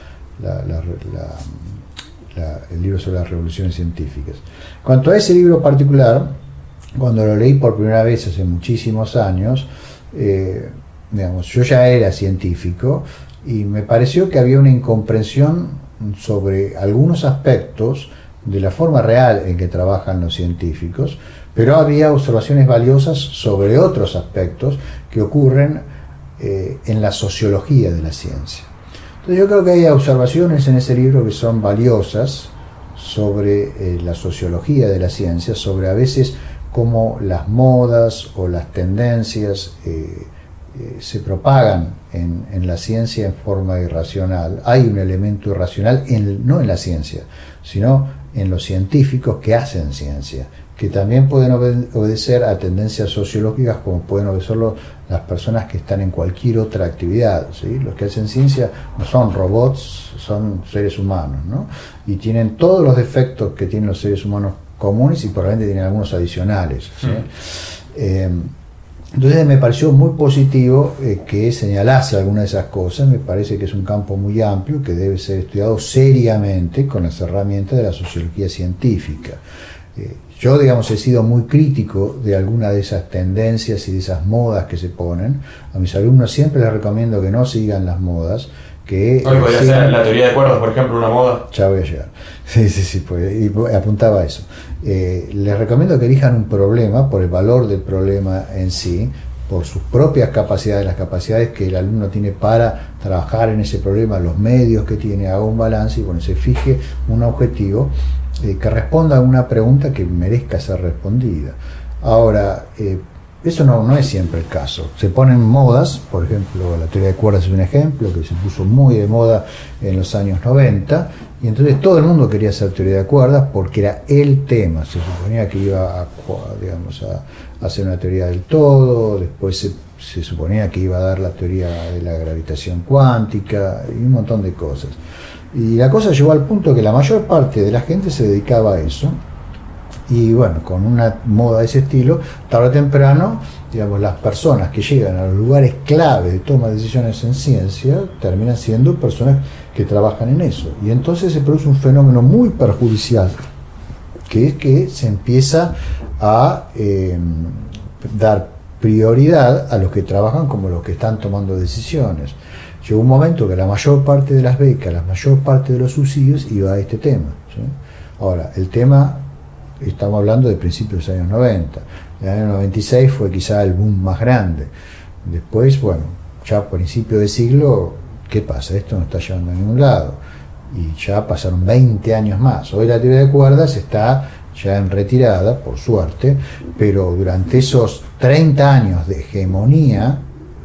el libro sobre las revoluciones científicas. Cuanto a ese libro particular, cuando lo leí por primera vez hace muchísimos años, digamos, yo ya era científico y me pareció que había una incomprensión sobre algunos aspectos de la forma real en que trabajan los científicos, pero había observaciones valiosas sobre otros aspectos que ocurren eh, en la sociología de la ciencia. Entonces yo creo que hay observaciones en ese libro que son valiosas sobre eh, la sociología de la ciencia, sobre a veces cómo las modas o las tendencias eh, eh, se propagan en, la ciencia en forma irracional. Hay un elemento irracional no en la ciencia, sino en los científicos que hacen ciencia, que también pueden obedecer a tendencias sociológicas como pueden obedecerlo las personas que están en cualquier otra actividad. ¿sí? Los que hacen ciencia no son robots, son seres humanos, ¿no? y tienen todos los defectos que tienen los seres humanos comunes y probablemente tienen algunos adicionales. ¿sí? Hmm. Eh, Entonces me pareció muy positivo eh, que señalase alguna de esas cosas, me parece que es un campo muy amplio que debe ser estudiado seriamente con las herramientas de la sociología científica. Eh, yo, digamos, he sido muy crítico de alguna de esas tendencias y de esas modas que se ponen. A mis alumnos siempre les recomiendo que no sigan las modas, que... Hoy podría ser la teoría de cuerdas, por ejemplo, una moda. Ya voy a llegar. Sí, sí, sí, pues, y apuntaba a eso. Eh, les recomiendo que elijan un problema por el valor del problema en sí, por sus propias capacidades, las capacidades que el alumno tiene para trabajar en ese problema, los medios que tiene, haga un balance y bueno, se fije un objetivo eh, que responda a una pregunta que merezca ser respondida. Ahora, eh, eso no, no, es siempre el caso. Se ponen modas, por ejemplo, la teoría de cuerdas es un ejemplo que se puso muy de moda en los años 90, y entonces todo el mundo quería hacer teoría de cuerdas porque era el tema. Se suponía que iba a, digamos, a, hacer una teoría del todo, después se, se suponía que iba a dar la teoría de la gravitación cuántica y un montón de cosas. Y la cosa llegó al punto que la mayor parte de la gente se dedicaba a eso. Y bueno, con una moda de ese estilo, tarde o temprano, digamos, las personas que llegan a los lugares clave de toma de decisiones en ciencia terminan siendo personas que trabajan en eso. Y entonces se produce un fenómeno muy perjudicial, que es que se empieza a eh, dar prioridad a los que trabajan como los que están tomando decisiones llegó un momento que la mayor parte de las becas, la mayor parte de los subsidios iba a este tema. Ahora, el tema, estamos hablando de principios de los años 90. En el año 96 fue quizá el boom más grande. Después, bueno, ya a principio de siglo, ¿qué pasa? Esto no está llevando a ningún lado. Y ya pasaron 20 años más. Hoy la teoría de cuerdas está ya en retirada, por suerte, pero durante esos 30 años de hegemonía,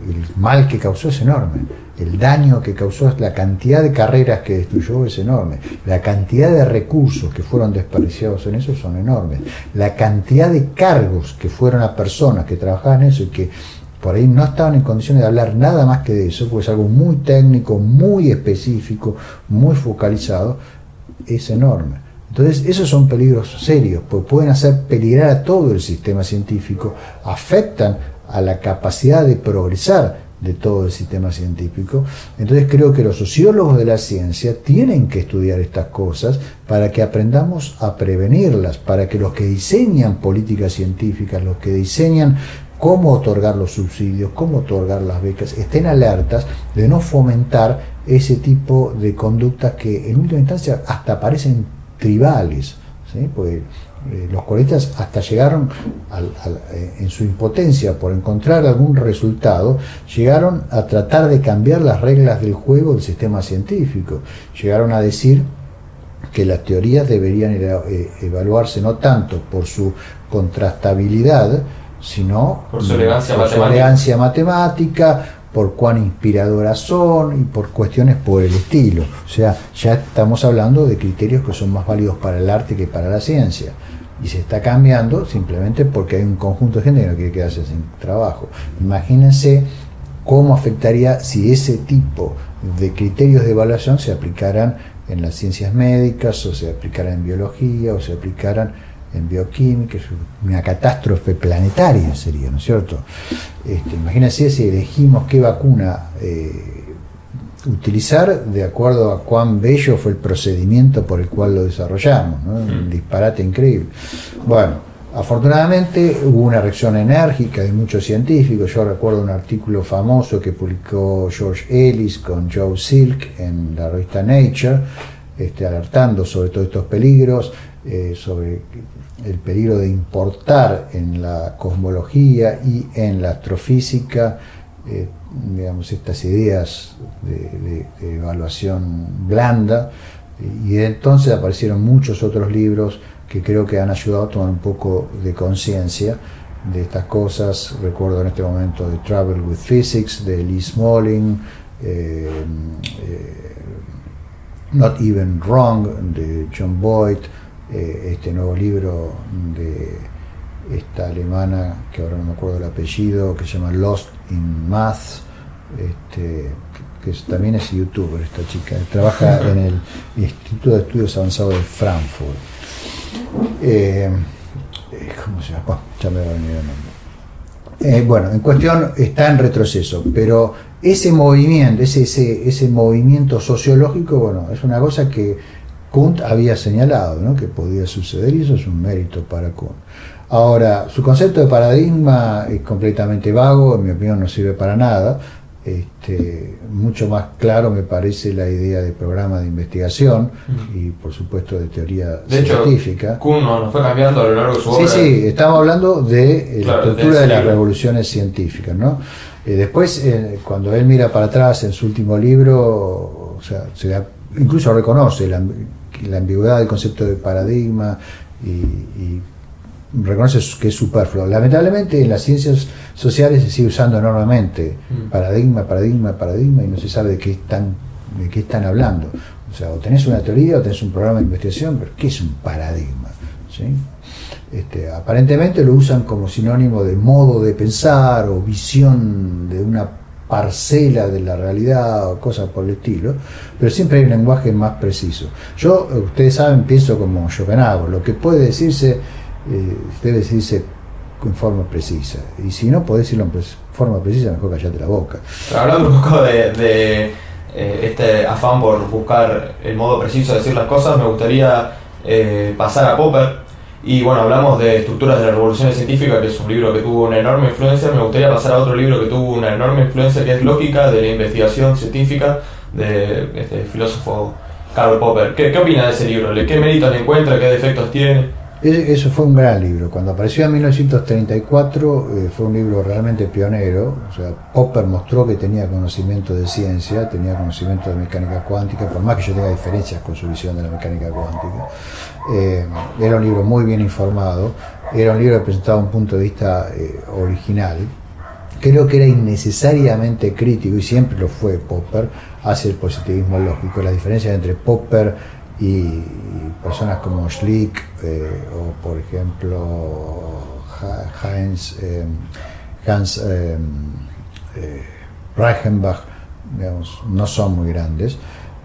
el mal que causó es enorme el daño que causó, la cantidad de carreras que destruyó es enorme, la cantidad de recursos que fueron desperdiciados en eso son enormes, la cantidad de cargos que fueron a personas que trabajaban en eso y que por ahí no estaban en condiciones de hablar nada más que de eso, porque es algo muy técnico, muy específico, muy focalizado, es enorme. Entonces, esos son peligros serios, porque pueden hacer peligrar a todo el sistema científico, afectan a la capacidad de progresar de todo el sistema científico. Entonces creo que los sociólogos de la ciencia tienen que estudiar estas cosas para que aprendamos a prevenirlas, para que los que diseñan políticas científicas, los que diseñan cómo otorgar los subsidios, cómo otorgar las becas, estén alertas de no fomentar ese tipo de conductas que en última instancia hasta parecen tribales. ¿sí? Porque eh, los coletas hasta llegaron eh, en su impotencia por encontrar algún resultado, llegaron a tratar de cambiar las reglas del juego del sistema científico. Llegaron a decir que las teorías deberían eh, evaluarse no tanto por su contrastabilidad, sino por su elegancia, matemática. matemática, por cuán inspiradoras son y por cuestiones por el estilo. O sea, ya estamos hablando de criterios que son más válidos para el arte que para la ciencia y se está cambiando simplemente porque hay un conjunto de gente que no quiere quedarse sin trabajo. Imagínense cómo afectaría si ese tipo de criterios de evaluación se aplicaran en las ciencias médicas o se aplicaran en biología o se aplicaran en bioquímica, una catástrofe planetaria sería, ¿no es cierto? Este, imagínense si elegimos qué vacuna eh, utilizar de acuerdo a cuán bello fue el procedimiento por el cual lo desarrollamos, un mm. disparate increíble. Bueno, afortunadamente hubo una reacción enérgica de muchos científicos, yo recuerdo un artículo famoso que publicó George Ellis con Joe Silk en la revista Nature, este, alertando sobre todos estos peligros, eh, sobre el peligro de importar en la cosmología y en la astrofísica eh, digamos, estas ideas de, evaluación blanda, y entonces aparecieron muchos otros libros que creo que han ayudado a tomar un poco de conciencia de estas cosas. Recuerdo en este momento The Travel with Physics de Lee Smalling, eh, eh, Not Even Wrong de John Boyd, este nuevo libro de esta alemana, que ahora no me acuerdo el apellido, que se llama Lost in Math, este, que, también es youtuber esta chica, trabaja en el Instituto de Estudios Avanzados de Frankfurt. Eh, eh, ¿Cómo se llama? ya me va a venir el nombre. Eh, bueno, en cuestión está en retroceso, pero ese movimiento, ese, ese, ese movimiento sociológico, bueno, es una cosa que Kunt había señalado, ¿no? que podía suceder y eso es un mérito para Kunt. Ahora, su concepto de paradigma es completamente vago, en mi opinión no sirve para nada. Este, mucho más claro me parece la idea de programa de investigación y por supuesto de teoría De hecho, científica. Kuhn no, no fue cambiando a lo largo de su Sí, obra. sí, estamos hablando de eh, Claro, la estructura de las revoluciones científicas, ¿no? Eh, después, eh, cuando él mira para atrás en su último libro, o sea, se da- incluso reconoce la, la ambigüedad del concepto de paradigma y, y reconoce que es superfluo. Lamentablemente en las ciencias sociales se sigue usando enormemente Mm. paradigma, paradigma, paradigma y no se sabe de qué están, de qué están hablando. O sea, o tenés una teoría o tenés un programa de investigación, pero ¿qué es un paradigma? ¿Sí? Este, aparentemente lo usan como sinónimo de modo de pensar o visión de una parcela de la realidad o cosas por el estilo, pero siempre hay un lenguaje más preciso. Yo, eh, ustedes saben, pienso como Schopenhauer, lo que puede decirse, eh, debe decirse en forma precisa, y si no podés decirlo en forma precisa, mejor callate la boca. Pero hablando un poco de, de, eh, este afán por buscar el modo preciso de decir las cosas, me gustaría eh, pasar a Popper. Y bueno, hablamos de Estructuras de la Revolución Científica, que es un libro que tuvo una enorme influencia. Me gustaría pasar a otro libro que tuvo una enorme influencia, que es Lógica de la Investigación Científica, de este filósofo Karl Popper. ¿Qué, qué opina de ese libro? ¿Le- ¿Qué méritos le encuentra? ¿Qué defectos tiene? Eso fue un gran libro. Cuando apareció en 1934 eh, fue un libro realmente pionero. O sea, Popper mostró que tenía conocimiento de ciencia, tenía conocimiento de mecánica cuántica, por más que yo tenga diferencias con su visión de la mecánica cuántica. Eh, era un libro muy bien informado, era un libro que presentaba un punto de vista eh, original. Creo que era innecesariamente crítico, y siempre lo fue Popper, hacia el positivismo lógico. La diferencia entre Popper y, personas como Schlick eh, o, por ejemplo, Heinz, eh, Hans eh, eh, Reichenbach, digamos, no son muy grandes.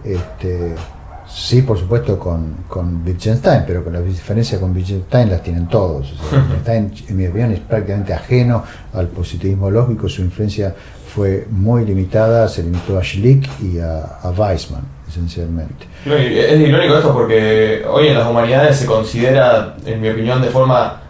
Este, sí, por supuesto, con, con Wittgenstein, pero con las diferencias con Wittgenstein las tienen todos. O sea, Wittgenstein, en mi opinión, es prácticamente ajeno al positivismo lógico. Su influencia fue muy limitada, se limitó a Schlick y a, a Weissman, esencialmente. Es irónico esto porque hoy en las humanidades se considera, en mi opinión, de forma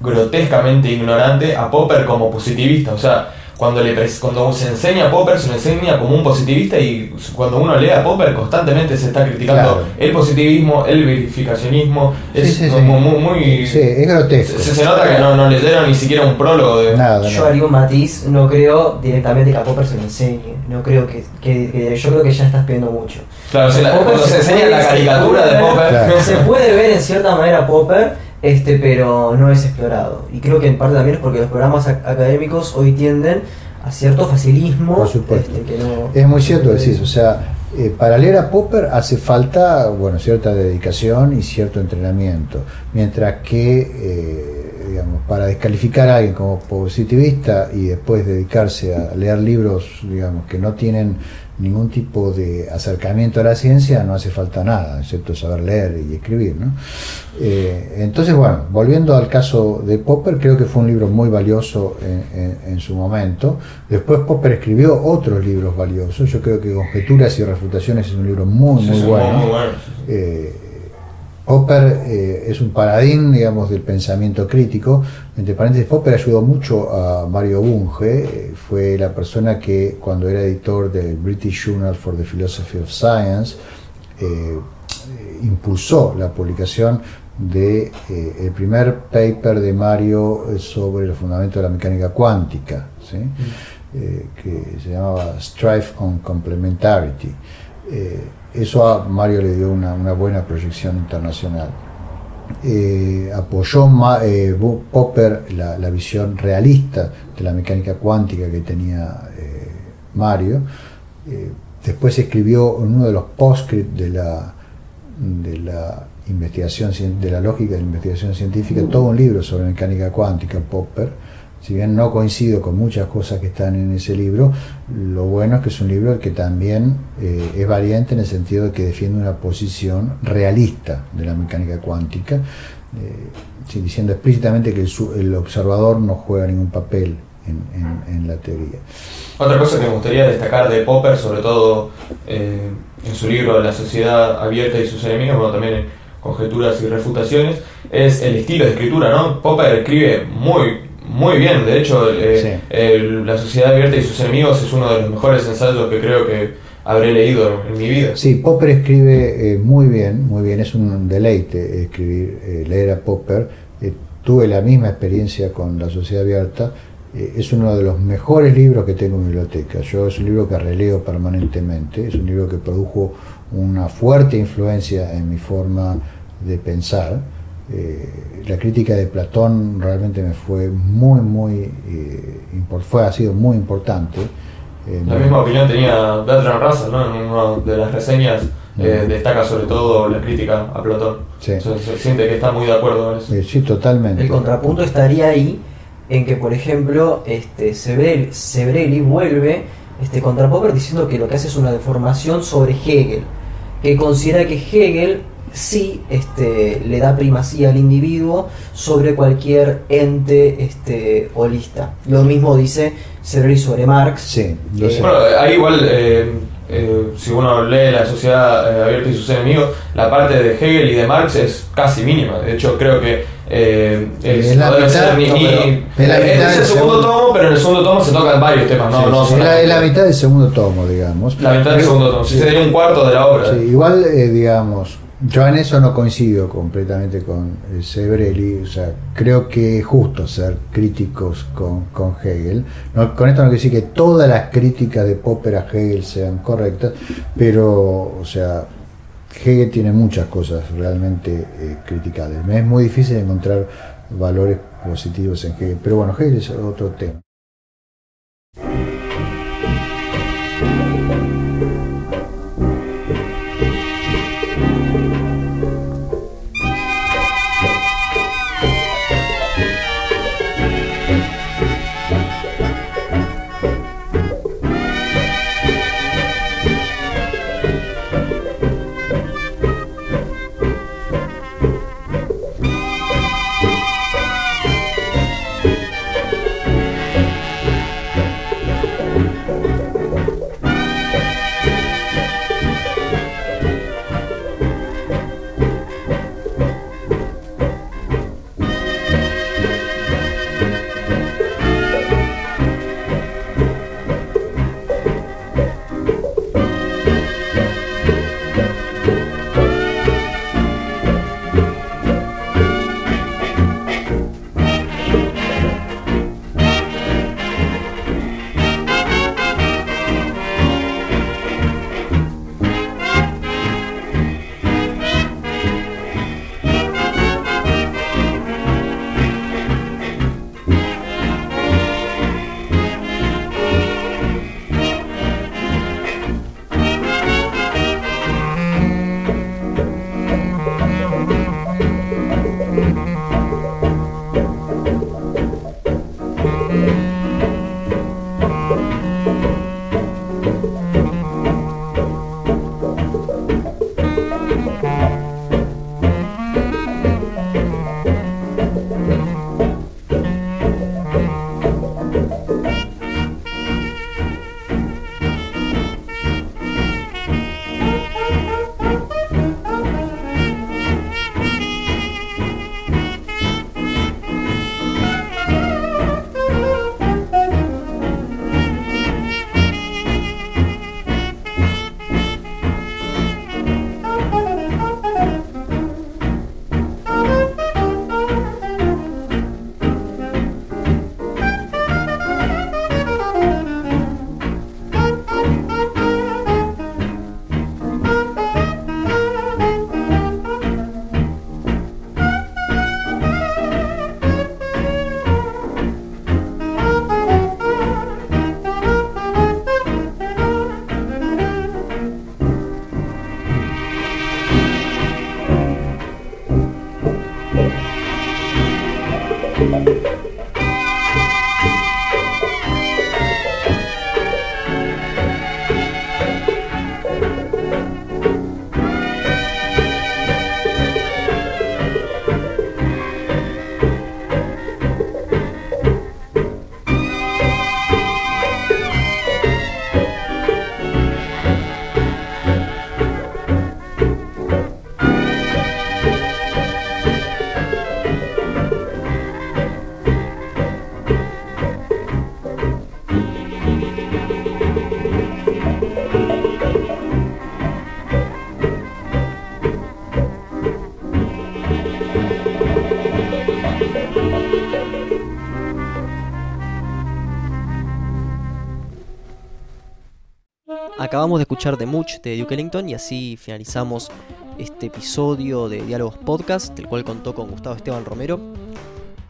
grotescamente ignorante a Popper como positivista. O sea, cuando, le pres- cuando se enseña a Popper, se lo enseña como un positivista y cuando uno lee a Popper constantemente se está criticando Claro. el positivismo, el verificacionismo. Es Sí, sí, muy... muy- Sí, es grotesco. se, se nota que no, no leyeron ni siquiera un prólogo de... Nada, Yo nada. haría un matiz, no creo directamente que a Popper se lo enseñe. No creo que, que- que- yo creo que ya estás pidiendo mucho. Claro, se la- cuando se enseña puede- la se caricatura de Popper... Claro. Se puede ver en cierta manera Popper, este, pero no es explorado. Y creo que en parte también es porque los programas ac- académicos hoy tienden a cierto facilismo. Por supuesto. este, que no- Es muy cierto decís, o sea, eh, para leer a Popper hace falta, bueno, cierta dedicación y cierto entrenamiento, mientras que, eh, digamos, para descalificar a alguien como positivista y después dedicarse a leer libros, digamos, que no tienen ningún tipo de acercamiento a la ciencia, no hace falta nada, excepto saber leer y escribir, ¿no? Eh, entonces, bueno, volviendo al caso de Popper, creo que fue un libro muy valioso en, en- en su momento. Después Popper escribió otros libros valiosos. Yo creo que Conjeturas y Refutaciones es un libro muy, muy bueno. muy bueno. Eh, Popper eh, es un paradigma, digamos, del pensamiento crítico. Entre paréntesis, Popper ayudó mucho a Mario Bunge. eh, fue la persona que, cuando era editor del British Journal for the Philosophy of Science, eh, impulsó la publicación de eh, el primer paper de Mario sobre los fundamentos de la mecánica cuántica, ¿sí? Eh, que se llamaba Strife on Complementarity. Eso a Mario le dio una, una buena proyección internacional. Eh, apoyó eh, Popper la, la visión realista de la mecánica cuántica que tenía eh, Mario. Después escribió en uno de los postscripts de la, de la investigación de la lógica de la investigación científica todo un libro sobre mecánica cuántica Popper si bien no coincido con muchas cosas que están en ese libro lo bueno es que es un libro que también eh, es variante en el sentido de que defiende una posición realista de la mecánica cuántica eh, diciendo explícitamente que el, observador no juega ningún papel en la teoría. Otra cosa que me gustaría destacar de Popper, sobre todo eh, en su libro La sociedad abierta y sus enemigos, bueno, también en Conjeturas y Refutaciones, es el estilo de escritura, ¿no? Popper escribe muy, muy bien, de hecho, eh, Sí. el- La sociedad abierta y sus enemigos es uno de los mejores ensayos que creo que habré leído en mi vida. Sí, Popper escribe eh, muy bien, muy bien, es un deleite escribir, eh, leer a Popper. Eh, tuve la misma experiencia con La Sociedad Abierta. Eh, es uno de los mejores libros que tengo en mi biblioteca. Yo es un libro que releo permanentemente, es un libro que produjo una fuerte influencia en mi forma de pensar. Eh, la crítica de Platón realmente me fue muy, muy, eh, fue, ha sido muy importante. Eh, La misma opinión tenía Bertrand Russell, ¿no? En una de las reseñas eh, destaca sobre todo la crítica a Platón. Sí. Se, se siente que está muy de acuerdo con eso. eh, sí, totalmente. El contrapunto estaría ahí en que, por ejemplo, este Sebrelli, Sebrelli vuelve este, contra Popper diciendo que lo que hace es una deformación sobre Hegel, que considera que Hegel sí este, le da primacía al individuo sobre cualquier ente este, holista. Lo mismo dice Sebrelli sobre Marx. Sí, lo Eh, sé. Bueno, ahí igual, eh, eh, si uno lee La Sociedad eh, Abierta y sus enemigos, la parte de Hegel y de Marx es casi mínima. De hecho, creo que eh, Es la no debe mitad, ser ni- no, ni- pero es la mitad es el del segundo tomo, pero en el segundo tomo se tocan varios temas, no, Sí, no sí, es, la, es la mitad del segundo tomo, digamos. La mitad del segundo tomo, si sí, sería un cuarto de la obra. sí, igual, eh, digamos, yo en eso no coincido completamente con eh, Sebrelli. O sea, creo que es justo ser críticos con, con Hegel. No, con esto no quiere decir que todas las críticas de Popper a Hegel sean correctas, pero, o sea, Hegel tiene muchas cosas realmente eh, criticables. Me es muy difícil encontrar valores positivos en Hegel. Pero bueno, Hegel es otro tema. Acabamos de escuchar The Much de Duke Ellington y así finalizamos este episodio de Diálogos Podcast, el cual contó con Gustavo Esteban Romero.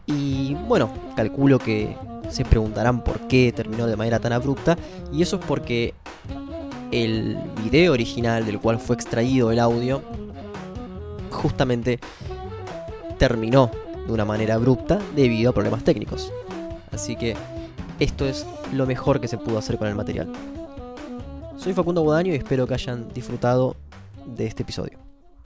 Y bueno, calculo que se preguntarán por qué terminó de manera tan abrupta, y eso es porque el video original del cual fue extraído el audio justamente terminó de una manera abrupta debido a problemas técnicos. Así que esto es lo mejor que se pudo hacer con el material. Soy Facundo Guadaño y espero que hayan disfrutado de este episodio.